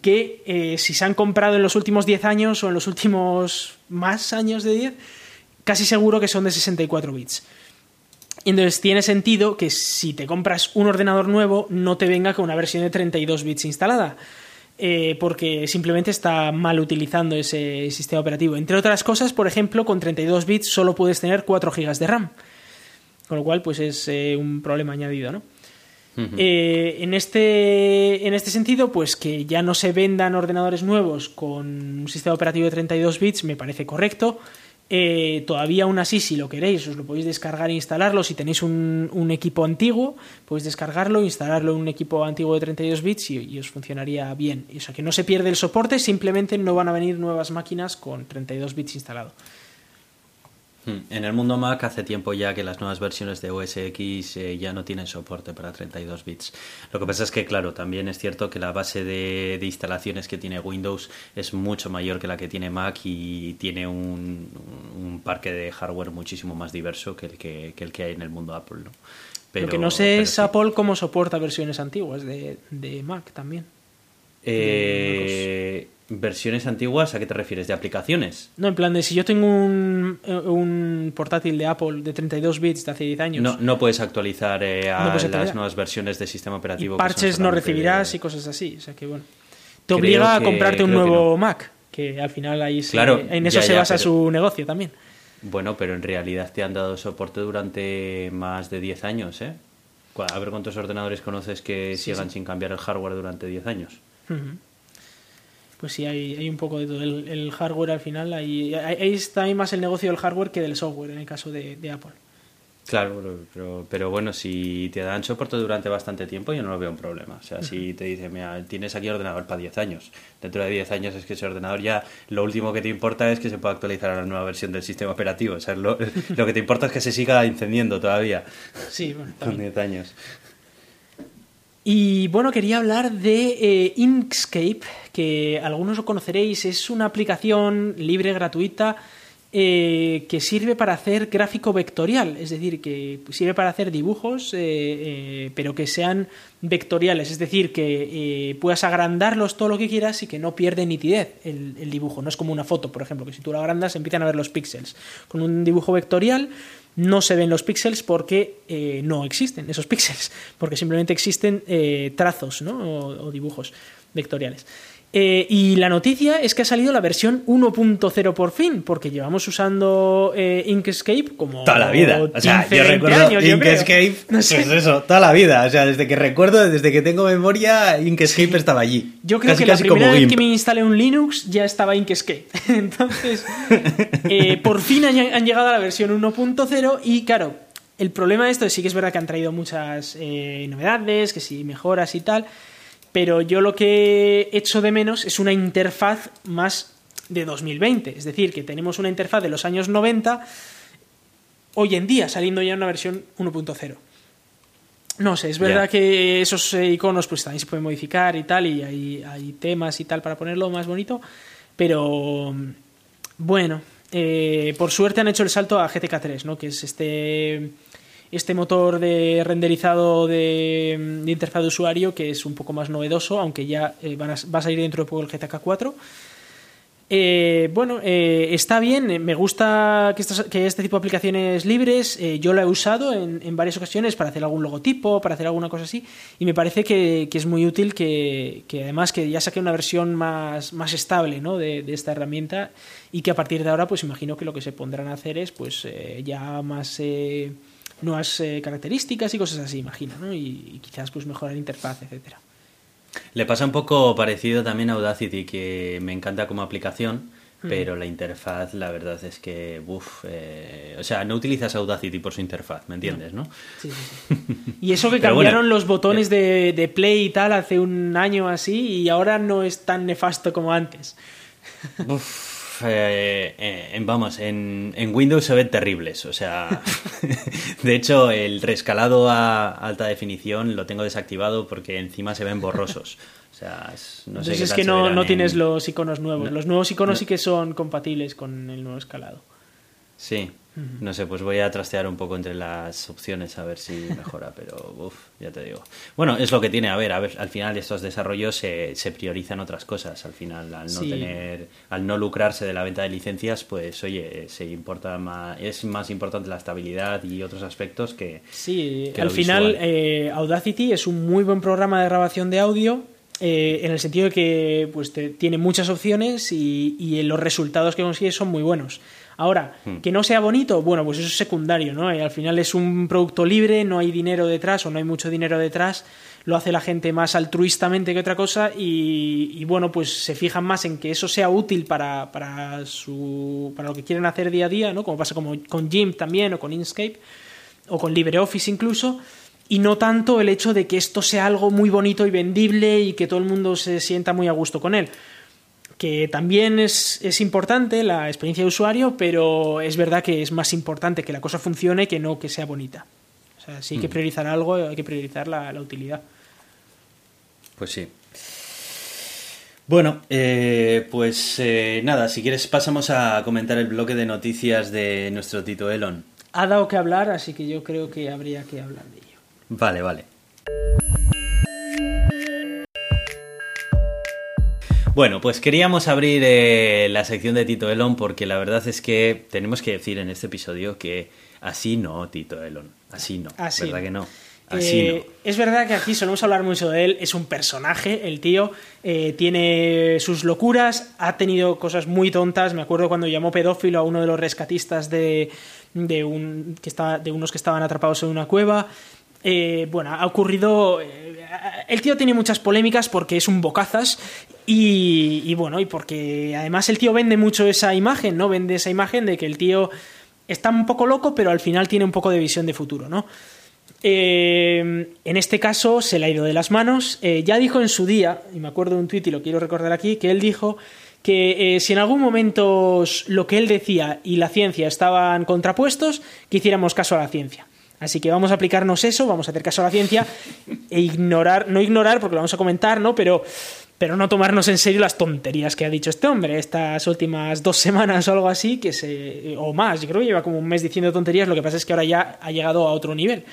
Speaker 2: que eh, si se han comprado en los últimos 10 años o en los últimos más años de 10, casi seguro que son de 64 bits. Entonces tiene sentido que si te compras un ordenador nuevo no te venga con una versión de 32 bits instalada. eh, porque simplemente está mal utilizando ese sistema operativo. Entre otras cosas, por ejemplo, con 32 bits solo puedes tener 4 GB de RAM. Con lo cual, pues es eh, un problema añadido, ¿no? Eh, en, este, en este sentido, pues que ya no se vendan ordenadores nuevos con un sistema operativo de 32 bits me parece correcto. Eh, todavía aún así, si lo queréis, os lo podéis descargar e instalarlo. Si tenéis un, equipo antiguo, podéis descargarlo, instalarlo en un equipo antiguo de 32 bits y, y os funcionaría bien. O sea, que no se pierde el soporte, simplemente no van a venir nuevas máquinas con 32 bits instalado.
Speaker 1: Hmm. En el mundo Mac hace tiempo ya que las nuevas versiones de OS X eh, ya no tienen soporte para 32 bits. Lo que pasa es que, claro, también es cierto que la base de, de instalaciones que tiene Windows es mucho mayor que la que tiene Mac y tiene un, un parque de hardware muchísimo más diverso que el que, que el que hay en el mundo Apple. ¿no? Pero,
Speaker 2: Lo que no sé es
Speaker 1: sí.
Speaker 2: Apple cómo soporta versiones antiguas de, de Mac también.
Speaker 1: Eh, versiones antiguas, ¿a qué te refieres? ¿De aplicaciones?
Speaker 2: No, en plan de si yo tengo un, eh, un portátil de Apple de 32 bits de hace 10 años
Speaker 1: No, no puedes actualizar eh, a
Speaker 2: No puedes
Speaker 1: las nuevas versiones de sistema operativo.
Speaker 2: parches no recibirás
Speaker 1: de-
Speaker 2: y cosas así. O sea que bueno. Te
Speaker 1: Creo
Speaker 2: obliga a comprarte un
Speaker 1: que
Speaker 2: nuevo
Speaker 1: no.
Speaker 2: Mac, que al final ahí se-
Speaker 1: Claro,
Speaker 2: en eso
Speaker 1: ya,
Speaker 2: se
Speaker 1: ya,
Speaker 2: basa
Speaker 1: pero-
Speaker 2: su negocio también.
Speaker 1: Bueno, pero en realidad te han dado soporte durante más de 10 años, ¿eh? A ver cuántos ordenadores conoces que
Speaker 2: Sí,
Speaker 1: sigan
Speaker 2: sí.
Speaker 1: sin cambiar el hardware durante 10 años.
Speaker 2: Ujú. Pues sí, hay, hay un poco de todo. El, el hardware al final, ahí, ahí está ahí más el negocio del hardware que del software en el caso de, de Apple.
Speaker 1: Claro, pero, pero, bueno, si te dan soporte durante bastante tiempo, yo no lo veo un problema. O sea, si te dicen, mira, tienes aquí ordenador para 10 años, dentro de 10 años es que ese ordenador ya lo último que te importa es que se pueda actualizar a la nueva versión del sistema operativo. O sea, lo, lo que te importa es que se siga encendiendo todavía
Speaker 2: Sí, bueno,
Speaker 1: con
Speaker 2: también.
Speaker 1: 10 años.
Speaker 2: Y bueno, quería hablar de eh, Inkscape, que algunos lo conoceréis, es una aplicación libre, gratuita, eh, que sirve para hacer gráfico vectorial, es decir, que sirve para hacer dibujos, eh, eh, pero que sean vectoriales, es decir, que puedas agrandarlos todo lo que quieras y que no pierde nitidez el, el dibujo. No es como una foto, por ejemplo, que si tú la agrandas empiezan a ver los píxeles. Con un dibujo vectorial no se ven los píxeles porque eh, no existen esos píxeles, porque simplemente existen eh, trazos ¿no? o, o dibujos vectoriales. Eh, y la noticia es que ha salido la versión 1.0 por fin, porque llevamos usando eh, Inkscape como
Speaker 1: Toda la vida. O sea,
Speaker 2: 15,
Speaker 1: yo
Speaker 2: 20
Speaker 1: recuerdo
Speaker 2: años, yo.
Speaker 1: Inkscape,
Speaker 2: No sé.
Speaker 1: pues eso, toda la vida. O sea, desde que recuerdo, desde que tengo memoria, Inkscape estaba allí.
Speaker 2: Yo creo
Speaker 1: Casi,
Speaker 2: que la
Speaker 1: casi
Speaker 2: primera
Speaker 1: como
Speaker 2: vez
Speaker 1: GIMP.
Speaker 2: que me instalé un Linux ya estaba Inkscape. Entonces, eh, por fin han, han llegado a la versión 1.0 y claro, El problema de esto es sí que es verdad que han traído muchas novedades, que sí, mejoras y tal, pero yo lo que he hecho de menos es una interfaz más de 2020. Es decir, que tenemos una interfaz de los años 90 hoy en día, saliendo ya una versión 1.0. No sé, es verdad que esos eh, iconos pues también se pueden modificar y tal, y hay, hay temas y tal para ponerlo más bonito, pero bueno, eh, por suerte han hecho el salto a GTK 3, ¿no? que es este, este motor de renderizado de, interfaz de usuario que es un poco más novedoso, aunque ya eh, va a salir dentro de poco el GTK 4. Eh, bueno, eh, está bien, me gusta que, que, este tipo de aplicaciones libres, yo lo he usado en, varias ocasiones para hacer algún logotipo, para hacer alguna cosa así, y me parece que, es muy útil que, además que ya saque una versión más, más estable ¿no? de, esta herramienta y que a partir de ahora pues imagino que lo que se pondrán a hacer es pues ya más nuevas características y cosas así, imagino, ¿no? y, y quizás pues mejorar interfaz, etcétera.
Speaker 1: Le pasa un poco parecido también a Audacity, que me encanta como aplicación, pero la interfaz, la verdad es que, uff, eh, o sea, no utilizas Audacity por su interfaz, ¿me entiendes, no? Sí,
Speaker 2: sí, sí. Y eso que cambiaron los botones eh. de, de, play y tal hace un año así, y ahora no es tan nefasto como antes.
Speaker 1: Uf. Eh, eh, en, vamos, en, Windows se ven terribles. O sea, de hecho, el rescalado a alta definición lo tengo desactivado porque encima se ven borrosos. O sea,
Speaker 2: no sé es que no, no tienes los iconos nuevos. los nuevos iconos sí que son compatibles con el nuevo escalado.
Speaker 1: Sí, no sé, pues voy a trastear un poco entre las opciones a ver si mejora, pero uff, ya te digo. Bueno, es lo que tiene, a ver, a ver, al final estos desarrollos se, se priorizan otras cosas, al final, al no tener, al no lucrarse de la venta de licencias, pues oye, se importa más, es más importante la estabilidad y otros aspectos que.
Speaker 2: Sí, al final eh, Audacity es un muy buen programa de grabación de audio. Eh, en el sentido de que pues, tiene muchas opciones y, y los resultados que consigue son muy buenos. Ahora, hmm. que no sea bonito, bueno, pues eso es secundario, ¿no? Eh, al final es un producto libre, no hay dinero detrás o no hay mucho dinero detrás, lo hace la gente más altruistamente que otra cosa y, bueno, pues se fijan más en que eso sea útil para, para, su, para lo que quieren hacer día a día, ¿no? Como pasa como con Jim también o con Inkscape o con LibreOffice incluso y no tanto el hecho de que esto sea algo muy bonito y vendible y que todo el mundo se sienta muy a gusto con él que también es, es, importante la experiencia de usuario, pero es verdad que es más importante que la cosa funcione que no que sea bonita. O sea, si hay que mm. priorizar algo, hay que priorizar la, utilidad.
Speaker 1: Pues sí. Bueno, eh, pues eh, nada, si quieres pasamos a comentar el bloque de noticias de nuestro Tito Elon.
Speaker 2: Ha dado que hablar, así que yo creo que habría que hablar de ello.
Speaker 1: Vale, vale. Bueno, pues queríamos abrir eh, la sección de Tito Elon porque la verdad es que tenemos que decir en este episodio que así no, Tito Elon, así no, así ¿verdad que no? Así
Speaker 2: eh,
Speaker 1: no.
Speaker 2: Es verdad que aquí solemos hablar mucho de él, es un personaje, el tío, eh, tiene sus locuras, ha tenido cosas muy tontas, me acuerdo cuando llamó pedófilo a uno de los rescatistas de, de, un, que estaba, de unos que estaban atrapados en una cueva, bueno, ha ocurrido. El tío tiene muchas polémicas porque es un bocazas y, bueno, y porque además el tío vende mucho esa imagen, ¿no? Vende esa imagen de que el tío está un poco loco, pero al final tiene un poco de visión de futuro, ¿no? Eh, en este caso se le ha ido de las manos. Eh, ya dijo en su día, y me acuerdo de un tuit y lo quiero recordar aquí, que él dijo que eh, si en algún momento lo que él decía y la ciencia estaban contrapuestos, que hiciéramos caso a la ciencia. Así que vamos a aplicarnos eso, vamos a hacer caso a la ciencia e ignorar, no ignorar porque lo vamos a comentar, ¿no? Pero pero no tomarnos en serio las tonterías que ha dicho este hombre estas últimas dos semanas o algo así, que se, o más, yo creo que lleva como un mes diciendo tonterías, lo que pasa es que ahora ya ha llegado a otro nivel.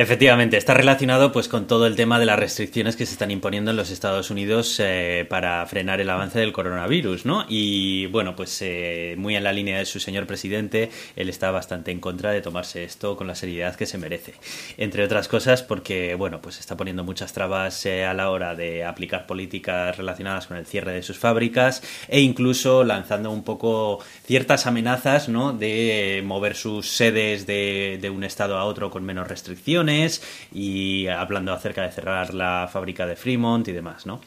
Speaker 1: Efectivamente, está relacionado pues con todo el tema de las restricciones que se están imponiendo en los Estados Unidos eh, para frenar el avance del coronavirus, ¿no? Y bueno, pues eh, muy en la línea de su señor presidente, él está bastante en contra de tomarse esto con la seriedad que se merece. Entre otras cosas porque, bueno, pues está poniendo muchas trabas eh, a la hora de aplicar políticas relacionadas con el cierre de sus fábricas e incluso lanzando un poco ciertas amenazas, ¿no? De mover sus sedes de, de un estado a otro con menos restricciones y hablando acerca de cerrar la fábrica de Fremont y demás, ¿no?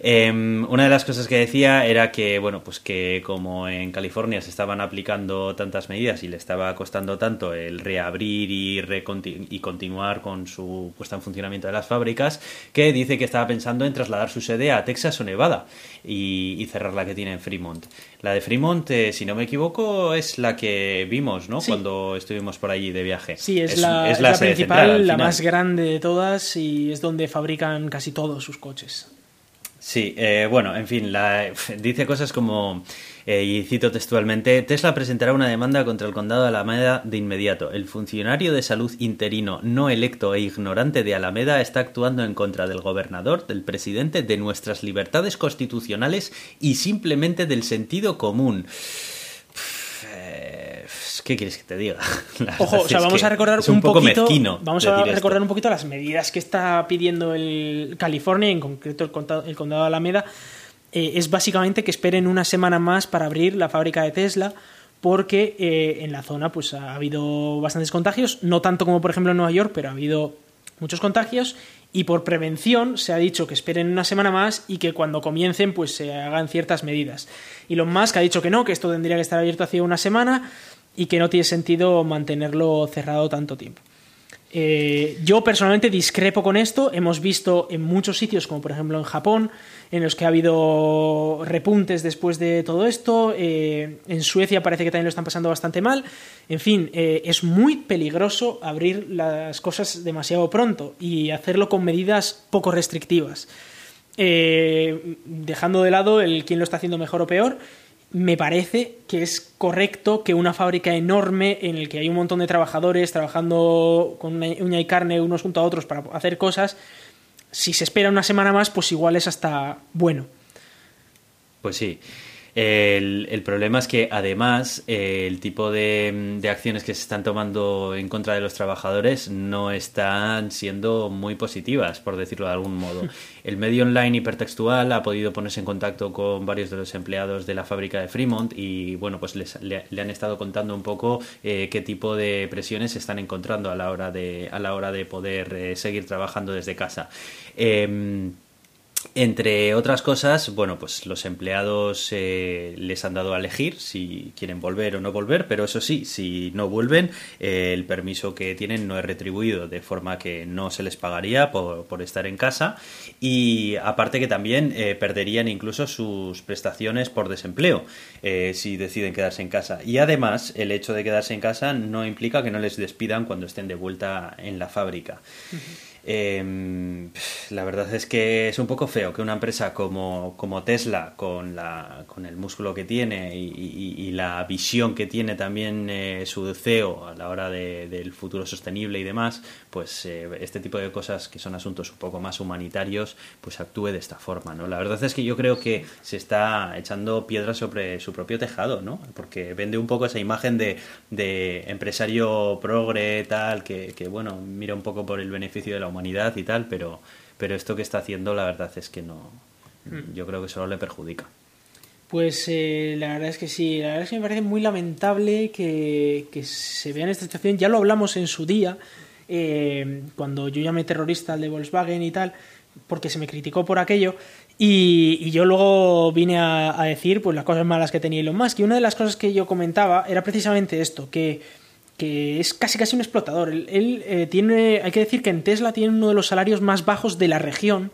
Speaker 1: Em, una de las cosas que decía era que, bueno, pues que como en California se estaban aplicando tantas medidas y le estaba costando tanto el reabrir y, y continuar con su puesta en funcionamiento de las fábricas, que dice que estaba pensando en trasladar su sede a Texas o Nevada y, cerrar la que tiene en Fremont. La de Fremont, eh, si no me equivoco, es la que vimos, ¿no? Cuando estuvimos por allí de viaje.
Speaker 2: Sí, es, la, es la, principal, la más grande de todas y es donde fabrican casi todos sus coches.
Speaker 1: Sí, eh, bueno, en fin, la, dice cosas como eh, y cito textualmente, Tesla presentará una demanda contra el condado de Alameda de inmediato. El funcionario de salud interino no electo e ignorante de Alameda está actuando en contra del gobernador, del presidente, de nuestras libertades constitucionales y simplemente del sentido común. Eh, ¿Qué quieres que te diga?
Speaker 2: Ojo, o sea, vamos a recordar un, poco poquito, vamos a recordar un poquito las medidas que está pidiendo el California, en concreto el el condado de Alameda, eh, es básicamente que esperen una semana más para abrir la fábrica de Tesla porque eh, en la zona pues ha habido bastantes contagios, no tanto como por ejemplo en Nueva York, pero ha habido muchos contagios y por prevención se ha dicho que esperen una semana más y que cuando comiencen pues se hagan ciertas medidas. Y Elon Musk ha dicho que no, que esto tendría que estar abierto hace una semana y que no tiene sentido mantenerlo cerrado tanto tiempo. Eh, yo personalmente discrepo con esto. Hemos visto en muchos sitios, como por ejemplo en Japón, en los que ha habido repuntes después de todo esto. Eh, en Suecia parece que también lo están pasando bastante mal. En fin, eh, es muy peligroso abrir las cosas demasiado pronto y hacerlo con medidas poco restrictivas. dejando de lado el quién lo está haciendo mejor o peor me parece que es correcto que una fábrica enorme en el que hay un montón de trabajadores trabajando con uña y carne unos junto a otros para hacer cosas, si se espera una semana más, pues igual es hasta bueno.
Speaker 1: Pues sí. El, problema es que además eh, el tipo de, acciones que se están tomando en contra de los trabajadores no están siendo muy positivas, por decirlo de algún modo. El medio online hipertextual ha podido ponerse en contacto con varios de los empleados de la fábrica de Fremont y bueno, pues les, le, han estado contando un poco eh, qué tipo de presiones se están encontrando a la hora de, a la hora de poder eh, seguir trabajando desde casa. Em, entre otras cosas, bueno, pues los empleados eh, les han dado a elegir si quieren volver o no volver, pero eso sí, si no vuelven, eh, el permiso que tienen no es retribuido, de forma que no se les pagaría por, estar en casa y aparte que también eh, perderían incluso sus prestaciones por desempleo si deciden quedarse en casa. Y además, el hecho de quedarse en casa no implica que no les despidan cuando estén de vuelta en la fábrica. Eh, la verdad es que es un poco feo que una empresa como, como Tesla, con, la, con el músculo que tiene y, la visión que tiene también eh, su CEO a la hora de, del futuro sostenible y demás, pues eh, este tipo de cosas que son asuntos un poco más humanitarios, pues actúe de esta forma. ¿no? La verdad es que yo creo que se está echando piedras sobre su propio tejado, ¿no? porque vende un poco esa imagen de, de empresario progre, tal, que, que bueno, mira un poco por el beneficio de la humanidad y tal, pero, pero esto que está haciendo la verdad es que no, hmm. yo creo que solo le perjudica.
Speaker 2: Pues eh, la verdad es que sí, la verdad es que me parece muy lamentable que, se vea en esta situación. Ya lo hablamos en su día, eh, cuando yo llamé terrorista al de Volkswagen y tal, porque se me criticó por aquello. Y, yo luego vine a, decir pues las cosas malas que tenía Elon Musk. Y una de las cosas que yo comentaba era precisamente esto, que que es casi casi un explotador. Él, eh, tiene, hay que decir que en Tesla tiene uno de los salarios más bajos de la región,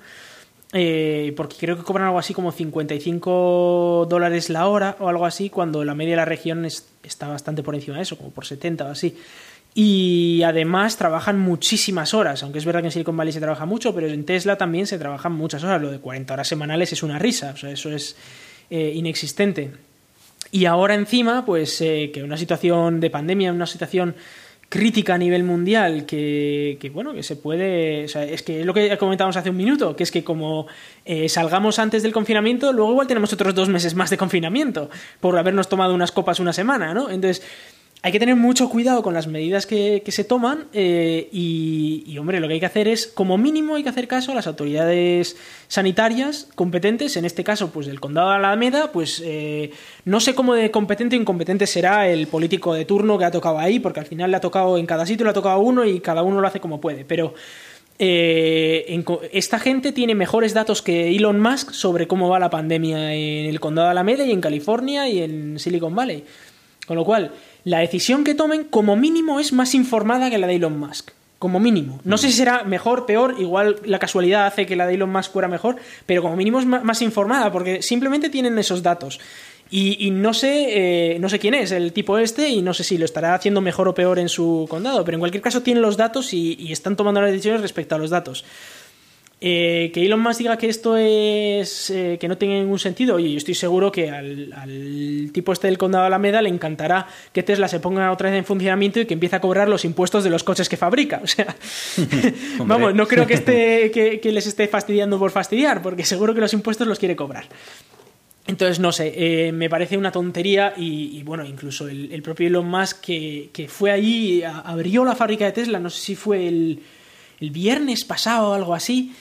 Speaker 2: eh, porque creo que cobran algo así como 55 dólares la hora o algo así, cuando la media de la región está bastante por encima de eso, como por 70 o así. Y además trabajan muchísimas horas, aunque es verdad que en Silicon Valley se trabaja mucho, pero en Tesla también se trabajan muchas horas. Lo de 40 horas semanales es una risa, o sea, eso es eh, inexistente. Y ahora encima, pues eh, que una situación de pandemia, una situación crítica a nivel mundial que, bueno que se puede o sea, es que es lo que comentábamos hace un minuto que es que como eh, salgamos antes del confinamiento luego igual tenemos otros dos meses más de confinamiento por habernos tomado unas copas una semana no entonces hay que tener mucho cuidado con las medidas que, se toman eh, y, hombre, lo que hay que hacer es, como mínimo, hay que hacer caso a las autoridades sanitarias competentes, en este caso, pues del condado de Alameda, pues eh, no sé cómo de competente o incompetente será el político de turno que ha tocado ahí, porque al final le ha tocado, en cada sitio le ha tocado uno y cada uno lo hace como puede, pero... Eh, esta gente tiene mejores datos que Elon Musk sobre cómo va la pandemia en el condado de Alameda y en California y en Silicon Valley. Con lo cual, la decisión que tomen como mínimo es más informada que la de Elon Musk. Como mínimo. No sé si será mejor, peor, igual la casualidad hace que la de Elon Musk fuera mejor, pero como mínimo es más informada, porque simplemente tienen esos datos. Y, no sé, eh, no sé quién es el tipo este y no sé si lo estará haciendo mejor o peor en su condado, pero en cualquier caso tienen los datos y, y están tomando las decisiones respecto a los datos. Eh, que Elon Musk diga que esto es eh, que no tiene ningún sentido, oye, yo estoy seguro que al, tipo este del condado de Alameda le encantará que Tesla se ponga otra vez en funcionamiento y que empiece a cobrar los impuestos de los coches que fabrica. O sea, vamos, no creo que, esté, que, les esté fastidiando por fastidiar, porque seguro que los impuestos los quiere cobrar. Entonces, no sé, eh, me parece una tontería y, bueno, incluso el, propio Elon Musk que, que fue allí, abrió la fábrica de Tesla, no sé si fue el, el viernes pasado o algo así,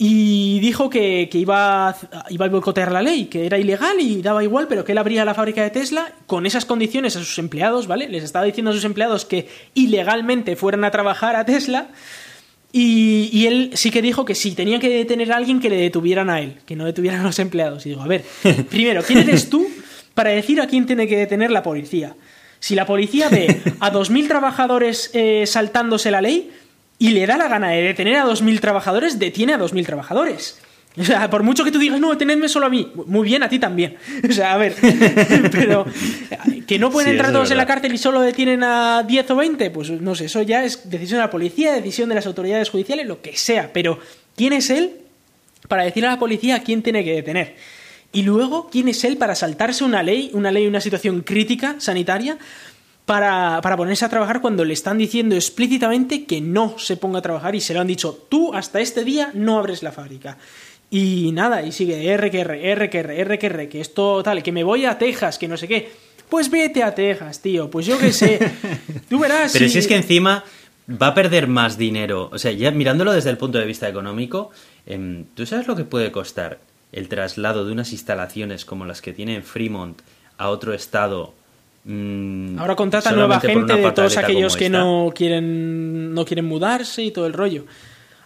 Speaker 2: y dijo que, iba, a, iba a boicotear la ley, que era ilegal y daba igual, pero que él abría la fábrica de Tesla con esas condiciones a sus empleados, ¿vale? Les estaba diciendo a sus empleados que ilegalmente fueran a trabajar a Tesla. Y, él sí que dijo que si tenía que detener a alguien que le detuvieran a él, que no detuvieran a los empleados. Y digo, a ver, primero, ¿quién eres tú para decir a quién tiene que detener la policía? Si la policía ve a 2.000 trabajadores eh, saltándose la ley, y le da la gana de detener a 2.000 trabajadores, detiene a 2.000 trabajadores. O sea, por mucho que tú digas, no, detenedme solo a mí, muy bien, a ti también. O sea, a ver, pero que no pueden entrar todos en la cárcel y solo detienen a 10 o 20, pues no sé, eso ya es decisión de la policía, decisión de las autoridades judiciales, lo que sea. Pero, ¿quién es él para decirle a la policía a quién tiene que detener? Y luego, ¿quién es él para saltarse una ley, una ley, una situación crítica sanitaria, para, ponerse a trabajar cuando le están diciendo explícitamente que no se ponga a trabajar y se lo han dicho, tú hasta este día no abres la fábrica. Y nada, y sigue R que R, R que R, R que R, que esto tal, que me voy a Texas, que no sé qué. Pues vete a Texas, tío, pues yo qué sé. Tú verás.
Speaker 1: Pero si es que encima va a perder más dinero. O sea, ya mirándolo desde el punto de vista económico, em, ¿tú sabes lo que puede costar el traslado de unas instalaciones como las que tiene en Fremont a otro estado
Speaker 2: Ahora contrata nueva gente de todos aquellos que no quieren, no quieren mudarse y todo el rollo.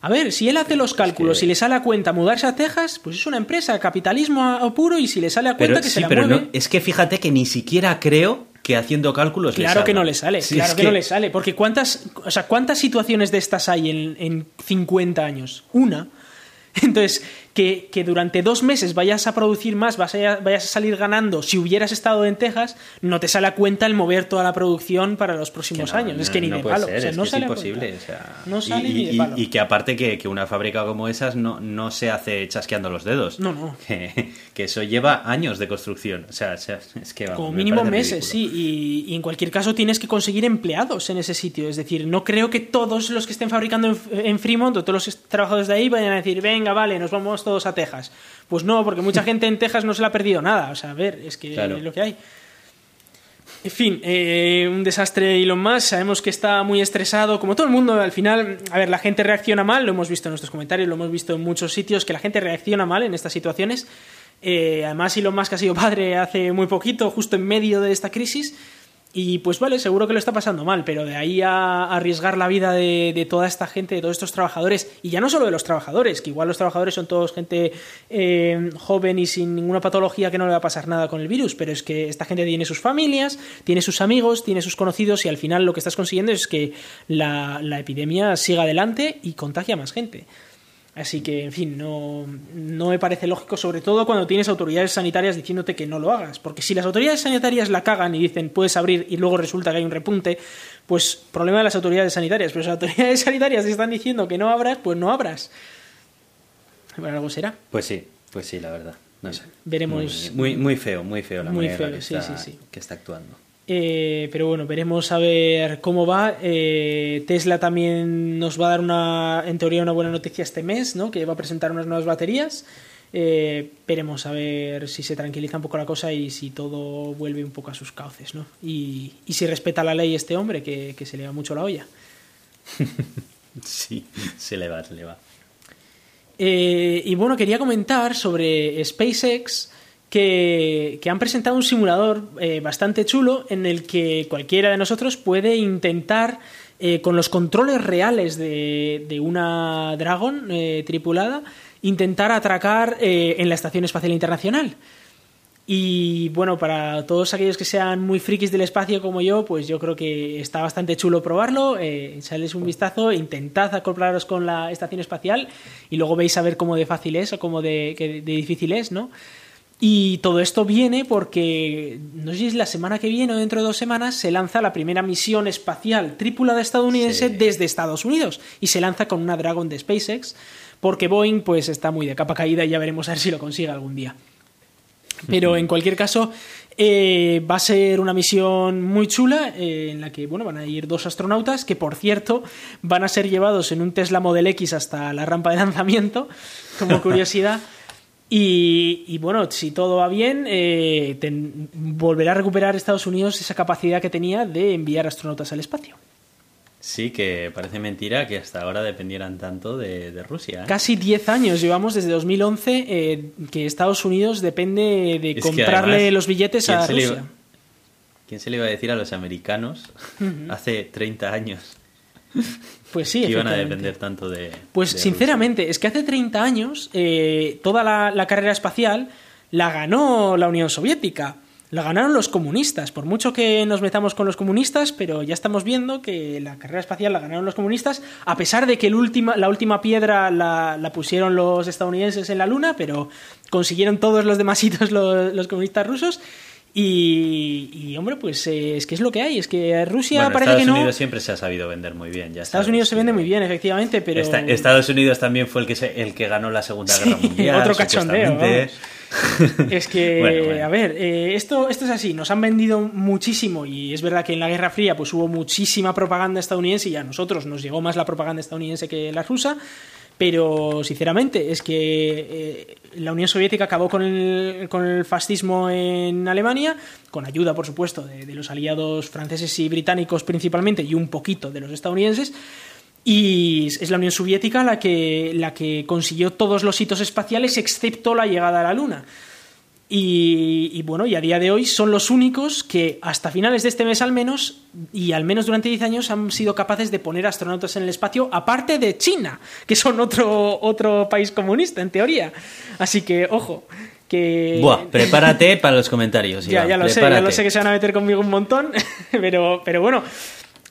Speaker 2: A ver, si él hace los cálculos y le sale a cuenta mudarse a Texas, pues es una empresa, capitalismo puro y si le sale a cuenta que se la pero No,
Speaker 1: es que fíjate que ni siquiera creo que haciendo cálculos
Speaker 2: claro que no le sale claro que, no le sale porque cuántas o sea cuántas situaciones de estas hay en, en 50 años una. Entonces que, durante dos meses vayas a producir más, vayas a, vayas a salir ganando, si hubieras estado en Texas, no te sale a cuenta el mover toda la producción para los próximos años. es que ni de palo. no
Speaker 1: es imposible. no sale y, ni de palo. Y, que aparte que, una fábrica como esas no, no se hace chasqueando los dedos.
Speaker 2: No, no.
Speaker 1: Que, eso lleva años de construcción. O sea, es que
Speaker 2: Como mínimo meses, sí. Y, en cualquier caso tienes que conseguir empleados en ese sitio. Es decir, no creo que todos los que estén fabricando en, en Fremont o todos los trabajadores de ahí vayan a decir, venga, vale, nos vamos todos a Texas. Pues no, porque mucha gente en Texas no se le ha perdido nada. O sea, a ver, es que es lo que hay. En fin, eh, un desastre y lo más. Sabemos que está muy estresado, como todo el mundo. Al final, a ver, la gente reacciona mal. Lo hemos visto en nuestros comentarios, lo hemos visto en muchos sitios, que la gente reacciona mal en estas situaciones. Eh, además, Elon Musk ha sido padre hace muy poquito, justo en medio de esta crisis. Y pues vale, seguro que lo está pasando mal, pero de ahí a arriesgar la vida de, toda esta gente, de todos estos trabajadores, y ya no solo de los trabajadores, que igual los trabajadores son todos gente eh, joven y sin ninguna patología que no le va a pasar nada con el virus, pero es que esta gente tiene sus familias, tiene sus amigos, tiene sus conocidos, y al final lo que estás consiguiendo es que la, la epidemia siga adelante y contagie a más gente. Así que, en fin, no, no, me parece lógico, sobre todo cuando tienes autoridades sanitarias diciéndote que no lo hagas. Porque si las autoridades sanitarias la cagan y dicen puedes abrir y luego resulta que hay un repunte, pues problema de las autoridades sanitarias. Pero si las autoridades sanitarias te están diciendo que no abras, pues no abras. Bueno, algo será.
Speaker 1: Pues sí, pues sí, la verdad. No sé.
Speaker 2: Veremos.
Speaker 1: Muy, muy, feo, muy feo la manera que está actuando.
Speaker 2: Eh, pero bueno, veremos a ver cómo va. Eh, Tesla también nos va a dar una, en teoría, una buena noticia este mes, ¿no? Que va a presentar unas nuevas baterías. Eh, veremos a ver si se tranquiliza un poco la cosa y si todo vuelve un poco a sus cauces, ¿no? Y, y si respeta la ley este hombre, que, que se le va mucho la olla.
Speaker 1: sí, se le va, se le va.
Speaker 2: Y bueno, quería comentar sobre SpaceX que, han presentado un simulador eh, bastante chulo en el que cualquiera de nosotros puede intentar eh, con los controles reales de, una Dragon eh, tripulada intentar atracar en la Estación Espacial Internacional. Y bueno, para todos aquellos que sean muy frikis del espacio como yo, pues yo creo que está bastante chulo probarlo. Eh, un vistazo, intentad acoplaros con la estación espacial y luego veis a ver cómo de fácil es o cómo de difícil es, ¿no? Y todo esto viene porque, no sé si es la semana que viene o dentro de dos semanas, se lanza la primera misión espacial tripulada estadounidense
Speaker 1: Sí.
Speaker 2: desde Estados Unidos y se lanza con una Dragon de SpaceX porque Boeing pues está muy de capa caída y ya veremos a ver si lo consigue algún día. Pero en cualquier caso, eh, va a ser una misión muy chula eh, en la que bueno, van a ir dos astronautas que, por cierto, van a ser llevados en un Tesla Model X hasta la rampa de lanzamiento, como curiosidad. Y, y, bueno, si todo va bien, eh, ten- volverá a recuperar Estados Unidos esa capacidad que tenía de enviar astronautas al espacio.
Speaker 1: Sí, que parece mentira que hasta ahora dependieran tanto de, de Rusia. ¿eh?
Speaker 2: Casi 10 años llevamos desde 2011 eh, que Estados Unidos depende de
Speaker 1: Es
Speaker 2: comprarle
Speaker 1: además,
Speaker 2: los billetes
Speaker 1: ¿quién
Speaker 2: a Rusia.
Speaker 1: iba- ¿Quién se le iba a decir a los americanos hace 30 años
Speaker 2: Pues sí,
Speaker 1: que iban a depender tanto de.
Speaker 2: Pues
Speaker 1: de
Speaker 2: sinceramente, es que hace 30 años eh, toda la, la carrera espacial la ganó la Unión Soviética. La ganaron los comunistas, por mucho que nos metamos con los comunistas, pero ya estamos viendo que la carrera espacial la ganaron los comunistas, a pesar de que el última, la última piedra la, la pusieron los estadounidenses en la Luna, pero consiguieron todos los demás hitos los, los comunistas rusos. Y, y, hombre, pues eh, es que es lo que hay, es que Rusia
Speaker 1: Bueno,
Speaker 2: parece
Speaker 1: Estados
Speaker 2: que no...
Speaker 1: Unidos siempre se ha sabido vender muy bien. Ya
Speaker 2: Estados Unidos se vende muy bien, efectivamente, pero...
Speaker 1: Esta- Estados Unidos también fue el que, se- el que ganó la Segunda Guerra
Speaker 2: Sí,
Speaker 1: Mundial.
Speaker 2: otro cachondeo. Es que,
Speaker 1: Bueno, bueno.
Speaker 2: a ver, eh, esto, esto es así, nos han vendido muchísimo y es verdad que en la Guerra Fría pues hubo muchísima propaganda estadounidense y a nosotros nos llegó más la propaganda estadounidense que la rusa, pero sinceramente es que eh, la Unión Soviética acabó con el, con el fascismo en Alemania, con ayuda por supuesto de, de los aliados franceses y británicos principalmente y un poquito de los estadounidenses, y es la Unión Soviética la que, la que consiguió todos los hitos espaciales excepto la llegada a la Luna. Y, y bueno, y a día de hoy son los únicos que hasta finales de este mes al menos, y al menos durante 10 años, han sido capaces de poner astronautas en el espacio, aparte de China, que son otro, otro país comunista, en teoría. Así que, ojo, que...
Speaker 1: Buah, prepárate para los comentarios.
Speaker 2: ya,
Speaker 1: Iván,
Speaker 2: ya lo sé, ya lo sé que se van a meter conmigo un montón, pero, pero bueno,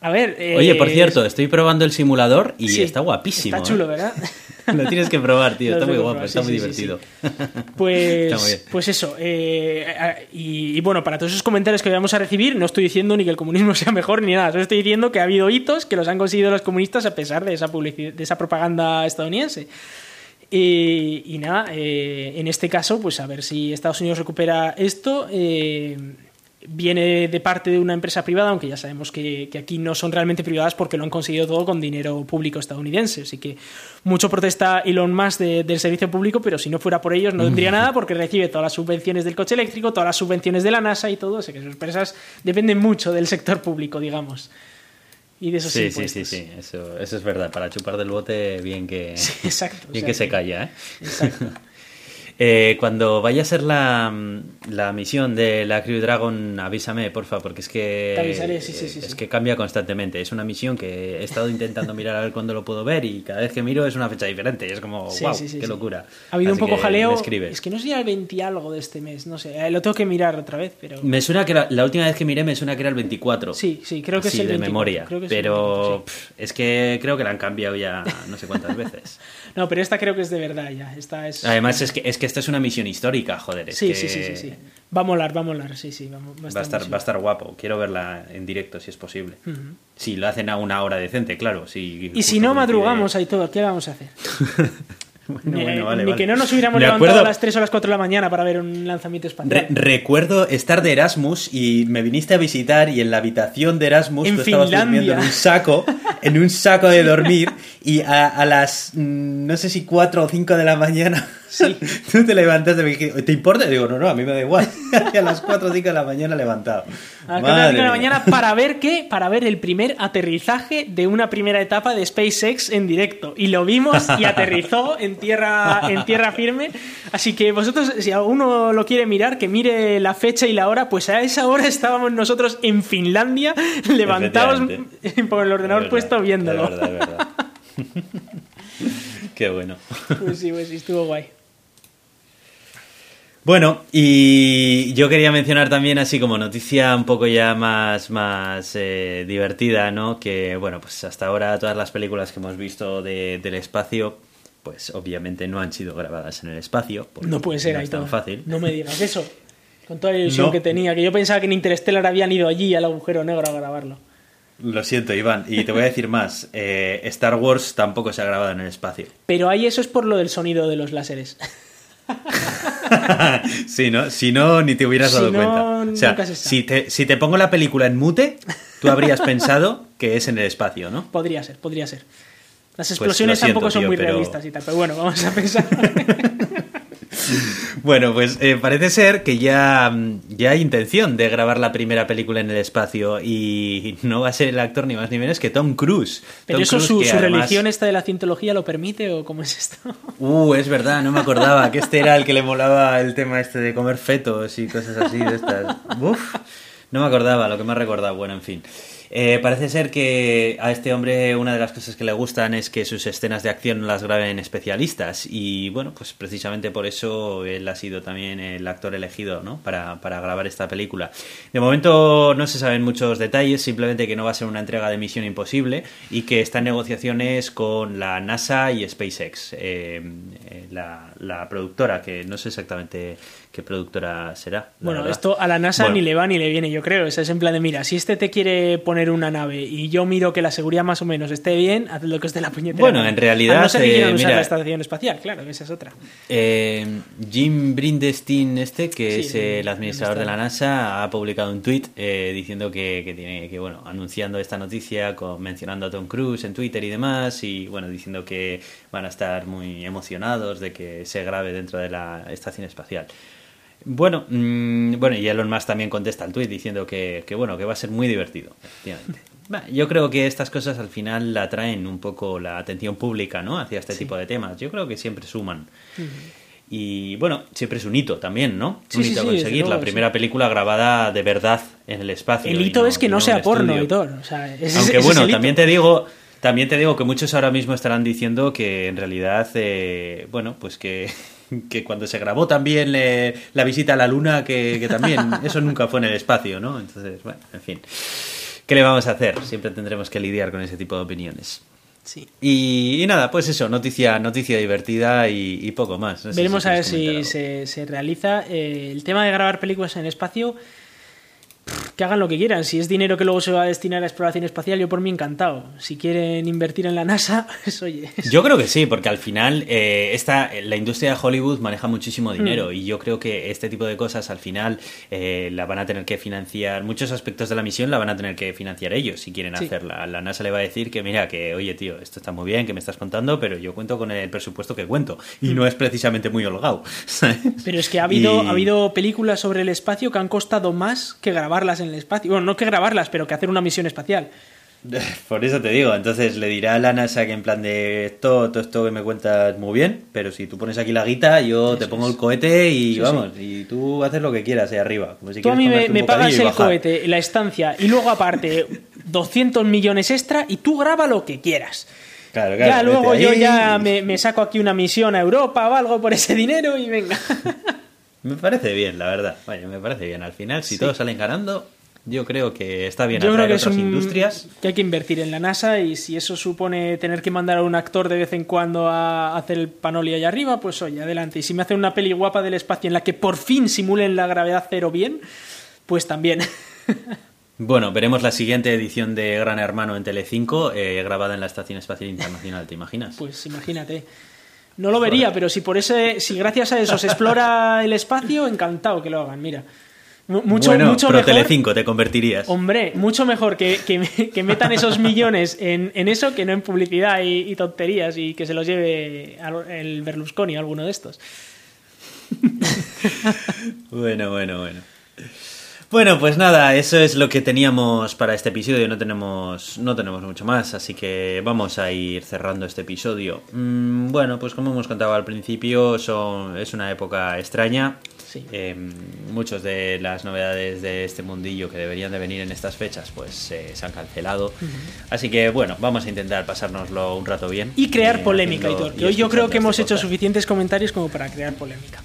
Speaker 2: a ver... eh,
Speaker 1: Oye, por cierto, estoy probando el simulador y
Speaker 2: sí,
Speaker 1: está guapísimo.
Speaker 2: Está chulo,
Speaker 1: ¿eh?
Speaker 2: ¿verdad?
Speaker 1: Lo tienes que probar, tío.
Speaker 2: Lo
Speaker 1: Está muy guapo,
Speaker 2: probar,
Speaker 1: está
Speaker 2: sí,
Speaker 1: muy
Speaker 2: sí,
Speaker 1: divertido.
Speaker 2: Pues,
Speaker 1: Está muy bien.
Speaker 2: pues eso. eh, y, y bueno, para todos esos comentarios que vamos a recibir, no estoy diciendo ni que el comunismo sea mejor ni nada. Solo estoy diciendo que ha habido hitos que los han conseguido los comunistas a pesar de esa, publicidad, de esa propaganda estadounidense. Y, y nada, eh, en este caso, pues a ver si Estados Unidos recupera esto. eh, viene de parte de una empresa privada, aunque ya sabemos que, que aquí no son realmente privadas porque lo han conseguido todo con dinero público estadounidense. Así que mucho protesta Elon Musk de- del servicio público, pero si no fuera por ellos no tendría nada porque recibe todas las subvenciones del coche eléctrico, todas las subvenciones de la NASA y todo. Así que sus empresas dependen mucho del sector público, digamos. Y de esos
Speaker 1: Sí, sí,
Speaker 2: impuestos.
Speaker 1: sí, sí, eso, eso es verdad. Para chupar del bote, bien que,
Speaker 2: Sí, exacto. o
Speaker 1: bien
Speaker 2: sea
Speaker 1: que se calla, ¿eh?
Speaker 2: Exacto.
Speaker 1: Eh, cuando vaya a ser la, la misión de la Crew Dragon, avísame, porfa, porque es que.
Speaker 2: Te avisaré, sí, sí, sí,
Speaker 1: Es que cambia constantemente. Es una misión que he estado intentando mirar a ver cuándo lo puedo ver y cada vez que miro es una fecha diferente. Es como, wow, qué locura.
Speaker 2: Ha habido
Speaker 1: Así
Speaker 2: un poco
Speaker 1: que
Speaker 2: jaleo. Es que no sé si era el 20 y algo de este mes, no sé. eh, Lo tengo que mirar otra vez, pero.
Speaker 1: Me suena que la, la última vez que miré me suena que era el 24.
Speaker 2: Sí, sí, creo que es el
Speaker 1: de
Speaker 2: 24,
Speaker 1: memoria.
Speaker 2: creo que es
Speaker 1: pero
Speaker 2: 24, sí.
Speaker 1: pff, es que creo que la han cambiado ya no sé cuántas veces.
Speaker 2: No, pero esta creo que es de verdad ya. Esta es.
Speaker 1: Además, es que, es que esta es una misión histórica, joder. Es
Speaker 2: Sí,
Speaker 1: que
Speaker 2: sí, sí, sí, sí. Va a molar, va a molar, sí, sí. Va, a
Speaker 1: Va a, estar,
Speaker 2: muy
Speaker 1: va a estar guapo. Quiero verla en directo si es posible.
Speaker 2: chulo. Ujú.
Speaker 1: Si lo hacen a una hora decente, claro. Si
Speaker 2: Y si no madrugamos ahí todo, ¿qué vamos a hacer? ni, que no nos hubiéramos levantado a las 3 o las 4 de la mañana para ver un lanzamiento espacial.
Speaker 1: recuerdo estar de Erasmus y me viniste a visitar y en la habitación de Erasmus
Speaker 2: en
Speaker 1: tú estabas durmiendo en un saco, en un saco de dormir y a, las mm, no sé si 4 o 5 de la mañana
Speaker 2: sí.
Speaker 1: tú te levantaste y me dijiste, ¿te importa? Y digo, no, no, a mí me da igual. a las 4 o 5 de la mañana levantado.
Speaker 2: A las 4 o 5 de la mañana para ver qué? Para ver el primer aterrizaje de una primera etapa de SpaceX en directo. Y lo vimos y aterrizó en tierra, en tierra firme. Así que vosotros, si alguno lo quiere mirar, que mire la fecha y la hora, pues a esa hora estábamos nosotros en Finlandia, levantados por el ordenador puesto viéndolo.
Speaker 1: verdad, verdad. Qué bueno.
Speaker 2: Pues sí, pues sí, estuvo guay.
Speaker 1: Bueno, y yo quería mencionar también así como noticia un poco ya más, más eh, divertida, ¿no? Que, bueno, pues hasta ahora todas las películas que hemos visto del espacio, pues obviamente no han sido grabadas en el espacio.
Speaker 2: No puede ser,
Speaker 1: no
Speaker 2: ahí
Speaker 1: tan fácil.
Speaker 2: No me digas eso. Con toda la ilusión que tenía, que yo pensaba que en Interstellar habían ido allí al agujero negro a grabarlo.
Speaker 1: Lo siento, Iván. Y te voy a decir más. Eh, Star Wars tampoco se ha grabado en el espacio.
Speaker 2: Pero ahí eso es por lo del sonido de los láseres.
Speaker 1: sí, ¿no? Si no, ni te hubieras dado cuenta. O sea, si te, si te pongo la película en mute, tú habrías pensado que es en el espacio, ¿no?
Speaker 2: Podría ser, podría ser. Las pues explosiones tampoco son muy realistas y tal, pero bueno, vamos a pensar.
Speaker 1: Bueno, pues eh, parece ser que ya, ya hay intención de grabar la primera película en el espacio y no va a ser el actor ni más ni menos que Tom Cruise.
Speaker 2: ¿Pero eso su, religión esta de la cientología lo permite o cómo es esto?
Speaker 1: Uh, es verdad, no me acordaba que este era el que le molaba el tema este de comer fetos y cosas así de estas. Uf, no me acordaba, lo que me ha recordado, bueno, en fin. Eh, parece ser que a este hombre una de las cosas que le gustan es que sus escenas de acción las graben especialistas y bueno, pues precisamente por eso él ha sido también el actor elegido ¿no? para, para grabar esta película. De momento no se saben muchos detalles, simplemente que no va a ser una entrega de Misión Imposible y que está en negociaciones con la NASA y SpaceX, eh, eh, la, la productora, que no sé exactamente qué productora será.
Speaker 2: Bueno, esto a la NASA ni le va ni le viene, yo creo. es en plan de, mira, si este te quiere poner una nave y yo miro que la seguridad más o menos esté bien, haz lo que esté la puñetera.
Speaker 1: Bueno, en realidad...
Speaker 2: no sé que quieran usar la estación espacial, claro, esa es otra.
Speaker 1: Eh, Jim Brindestein, este, que es el administrador de la NASA, ha publicado un tweet eh, diciendo que, que, tiene que, bueno, anunciando esta noticia, con, mencionando a Tom Cruise en Twitter y demás, y bueno, diciendo que van a estar muy emocionados de que se grabe dentro de la estación espacial. Bueno, mm, bueno, y Elon Musk también contesta al tuit diciendo que, bueno, que va a ser muy divertido, Yo creo que estas cosas al final atraen un poco la atención pública, ¿no? Hacia este tipo de temas. Yo creo que siempre suman. Y bueno, siempre es un hito también, ¿no? un hito conseguir la primera película grabada de verdad en el espacio.
Speaker 2: El hito es que no, sea porno, Hitor.
Speaker 1: Aunque bueno, también te digo, también te digo que muchos ahora mismo estarán diciendo que en realidad, eh, bueno, pues que que cuando se grabó también la visita a la luna, que, también eso nunca fue en el espacio, ¿no? Entonces, bueno, en fin. ¿Qué le vamos a hacer? Siempre tendremos que lidiar con ese tipo de opiniones.
Speaker 2: Sí.
Speaker 1: Y, nada, pues eso, noticia, noticia divertida y, poco más.
Speaker 2: Veremos a ver si se, se, realiza. Eh, el tema de grabar películas en el espacio que hagan lo que quieran. Si es dinero que luego se va a destinar a exploración espacial, yo por mí encantado. Si quieren invertir en la NASA, pues oye.
Speaker 1: Yo creo que sí, porque al final eh, esta, la industria de Hollywood maneja muchísimo dinero mm. y yo creo que este tipo de cosas al final eh, la van a tener que financiar, muchos aspectos de la misión la van a tener que financiar ellos si quieren hacerla. La NASA le va a decir que mira, que oye tío, esto está muy bien, que me estás contando, pero yo cuento con el presupuesto que cuento y mm. no es precisamente muy holgado.
Speaker 2: Pero es que ha habido, ha habido películas sobre el espacio que han costado más que grabarlas en el espacio. Bueno, no que grabarlas, pero que hacer una misión espacial.
Speaker 1: Por eso te digo, entonces le dirá a la NASA que en plan de todo, todo esto que me cuentas muy bien, pero si tú pones aquí la guita, yo te pongo el cohete y vamos, y tú haces lo que quieras ahí arriba.
Speaker 2: tú a mí me, pagas el cohete, la estancia y luego aparte 200 millones extra y tú graba lo que quieras.
Speaker 1: Claro,
Speaker 2: claro, ya luego yo ya me, saco aquí una misión a Europa o algo por ese dinero y venga.
Speaker 1: me parece bien, la verdad. Vaya, me parece bien. Al final, si todos salen ganando, yo creo que está bien
Speaker 2: Yo creo que
Speaker 1: otras industrias.
Speaker 2: Que hay que invertir en la NASA y si eso supone tener que mandar a un actor de vez en cuando a hacer el panoli allá arriba, pues oye, adelante. Y si me hacen una peli guapa del espacio en la que por fin simulen la gravedad cero bien, pues también.
Speaker 1: Bueno, veremos la siguiente edición de Gran Hermano en Telecinco, eh, grabada en la Estación Espacial Internacional, ¿te imaginas?
Speaker 2: Pues imagínate. No lo vería, pero si por ese, si gracias a eso se explora el espacio, encantado que lo hagan, mira. Mucho,
Speaker 1: bueno,
Speaker 2: mucho mejor.
Speaker 1: Telecinco te convertirías.
Speaker 2: Hombre, mucho mejor que, que, que metan esos millones en, en, eso que no en publicidad y, y, tonterías y que se los lleve el Berlusconi o alguno de estos.
Speaker 1: bueno, bueno, bueno. Bueno, pues nada, eso es lo que teníamos para este episodio. No tenemos, no tenemos mucho más, así que vamos a ir cerrando este episodio. Mm, bueno, pues como hemos contado al principio, son, es una época extraña.
Speaker 2: Sí.
Speaker 1: Eh, muchos de las novedades de este mundillo que deberían de venir en estas fechas, pues eh, se han cancelado. Uh -huh. Así que bueno, vamos a intentar pasárnoslo un rato bien.
Speaker 2: Y crear eh, polémica, Hitor. Yo creo que hemos
Speaker 1: este
Speaker 2: hecho suficientes comentarios como para crear polémica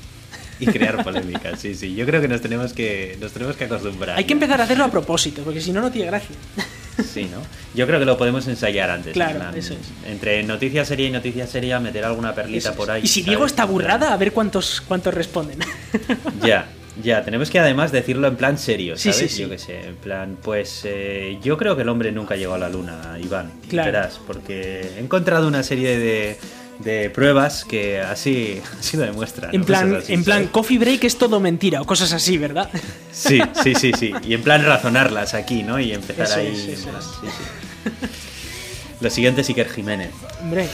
Speaker 1: y crear polémica. Sí, sí. Yo creo que nos tenemos que nos tenemos que acostumbrar.
Speaker 2: Hay que empezar a hacerlo a propósito, porque si no no tiene gracia.
Speaker 1: Sí, ¿no? Yo creo que lo podemos ensayar antes.
Speaker 2: Claro,
Speaker 1: plan,
Speaker 2: eso es.
Speaker 1: Entre noticia seria y noticia seria meter alguna perlita
Speaker 2: Eso
Speaker 1: por
Speaker 2: es.
Speaker 1: ahí.
Speaker 2: Y si
Speaker 1: ¿sabes?
Speaker 2: digo esta burrada, a ver cuántos cuántos responden.
Speaker 1: Ya. Ya, tenemos que además decirlo en plan serio,
Speaker 2: Sí,
Speaker 1: ¿sabes?
Speaker 2: sí, sí.
Speaker 1: Yo qué sé, en plan, pues eh, yo creo que el hombre nunca llegó a la luna, Iván.
Speaker 2: Claro.
Speaker 1: Verás, porque he encontrado una serie de, de pruebas que así, así lo demuestran.
Speaker 2: En
Speaker 1: ¿no?
Speaker 2: plan,
Speaker 1: así,
Speaker 2: en plan,
Speaker 1: ¿sabes?
Speaker 2: coffee break es todo mentira o cosas así, ¿verdad?
Speaker 1: Sí, sí, sí, sí. Y en plan razonarlas aquí, ¿no? Y empezar
Speaker 2: Eso
Speaker 1: ahí.
Speaker 2: es, eso
Speaker 1: plan,
Speaker 2: es.
Speaker 1: sí, sí. Lo siguiente es Iker Jiménez.
Speaker 2: Hombre.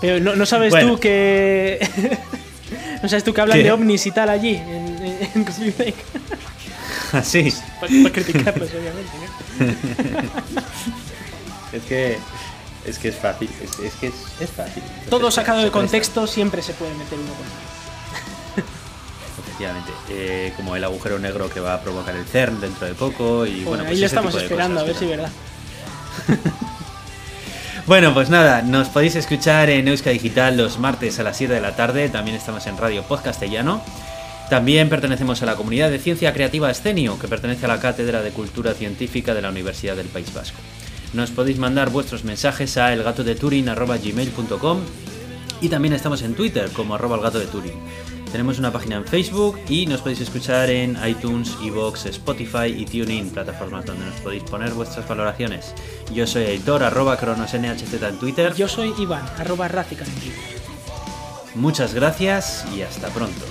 Speaker 2: Pero no, no sabes
Speaker 1: Bueno.
Speaker 2: tú que. no sabes tú que hablan
Speaker 1: ¿Qué?
Speaker 2: de ovnis y tal allí, en, en, en Coffee Break.
Speaker 1: Así.
Speaker 2: Para, para criticarlos, obviamente. ¿no?
Speaker 1: Es que. Es que es fácil. Es, es que es, es fácil.
Speaker 2: Todo sacado de contexto siempre se puede meter uno con
Speaker 1: Efectivamente. Eh, como el agujero negro que va a provocar el CERN dentro de poco. Y bueno, pues
Speaker 2: ahí lo estamos esperando, a ver si verdad.
Speaker 1: Bueno, pues nada, nos podéis escuchar en Euska Digital los martes a las 7 de la tarde. También estamos en Radio Podcastellano. También pertenecemos a la comunidad de ciencia creativa Escenio, que pertenece a la Cátedra de Cultura Científica de la Universidad del País Vasco. Nos podéis mandar vuestros mensajes a elgatodeturin.gmail.com y también estamos en Twitter como arroba el gato de Turing. Tenemos una página en Facebook y nos podéis escuchar en iTunes, Evox, Spotify y TuneIn, plataformas donde nos podéis poner vuestras valoraciones. Yo soy Editor, arroba cronosnhz en Twitter.
Speaker 2: Yo soy Iván, arroba en Twitter.
Speaker 1: Muchas gracias y hasta pronto.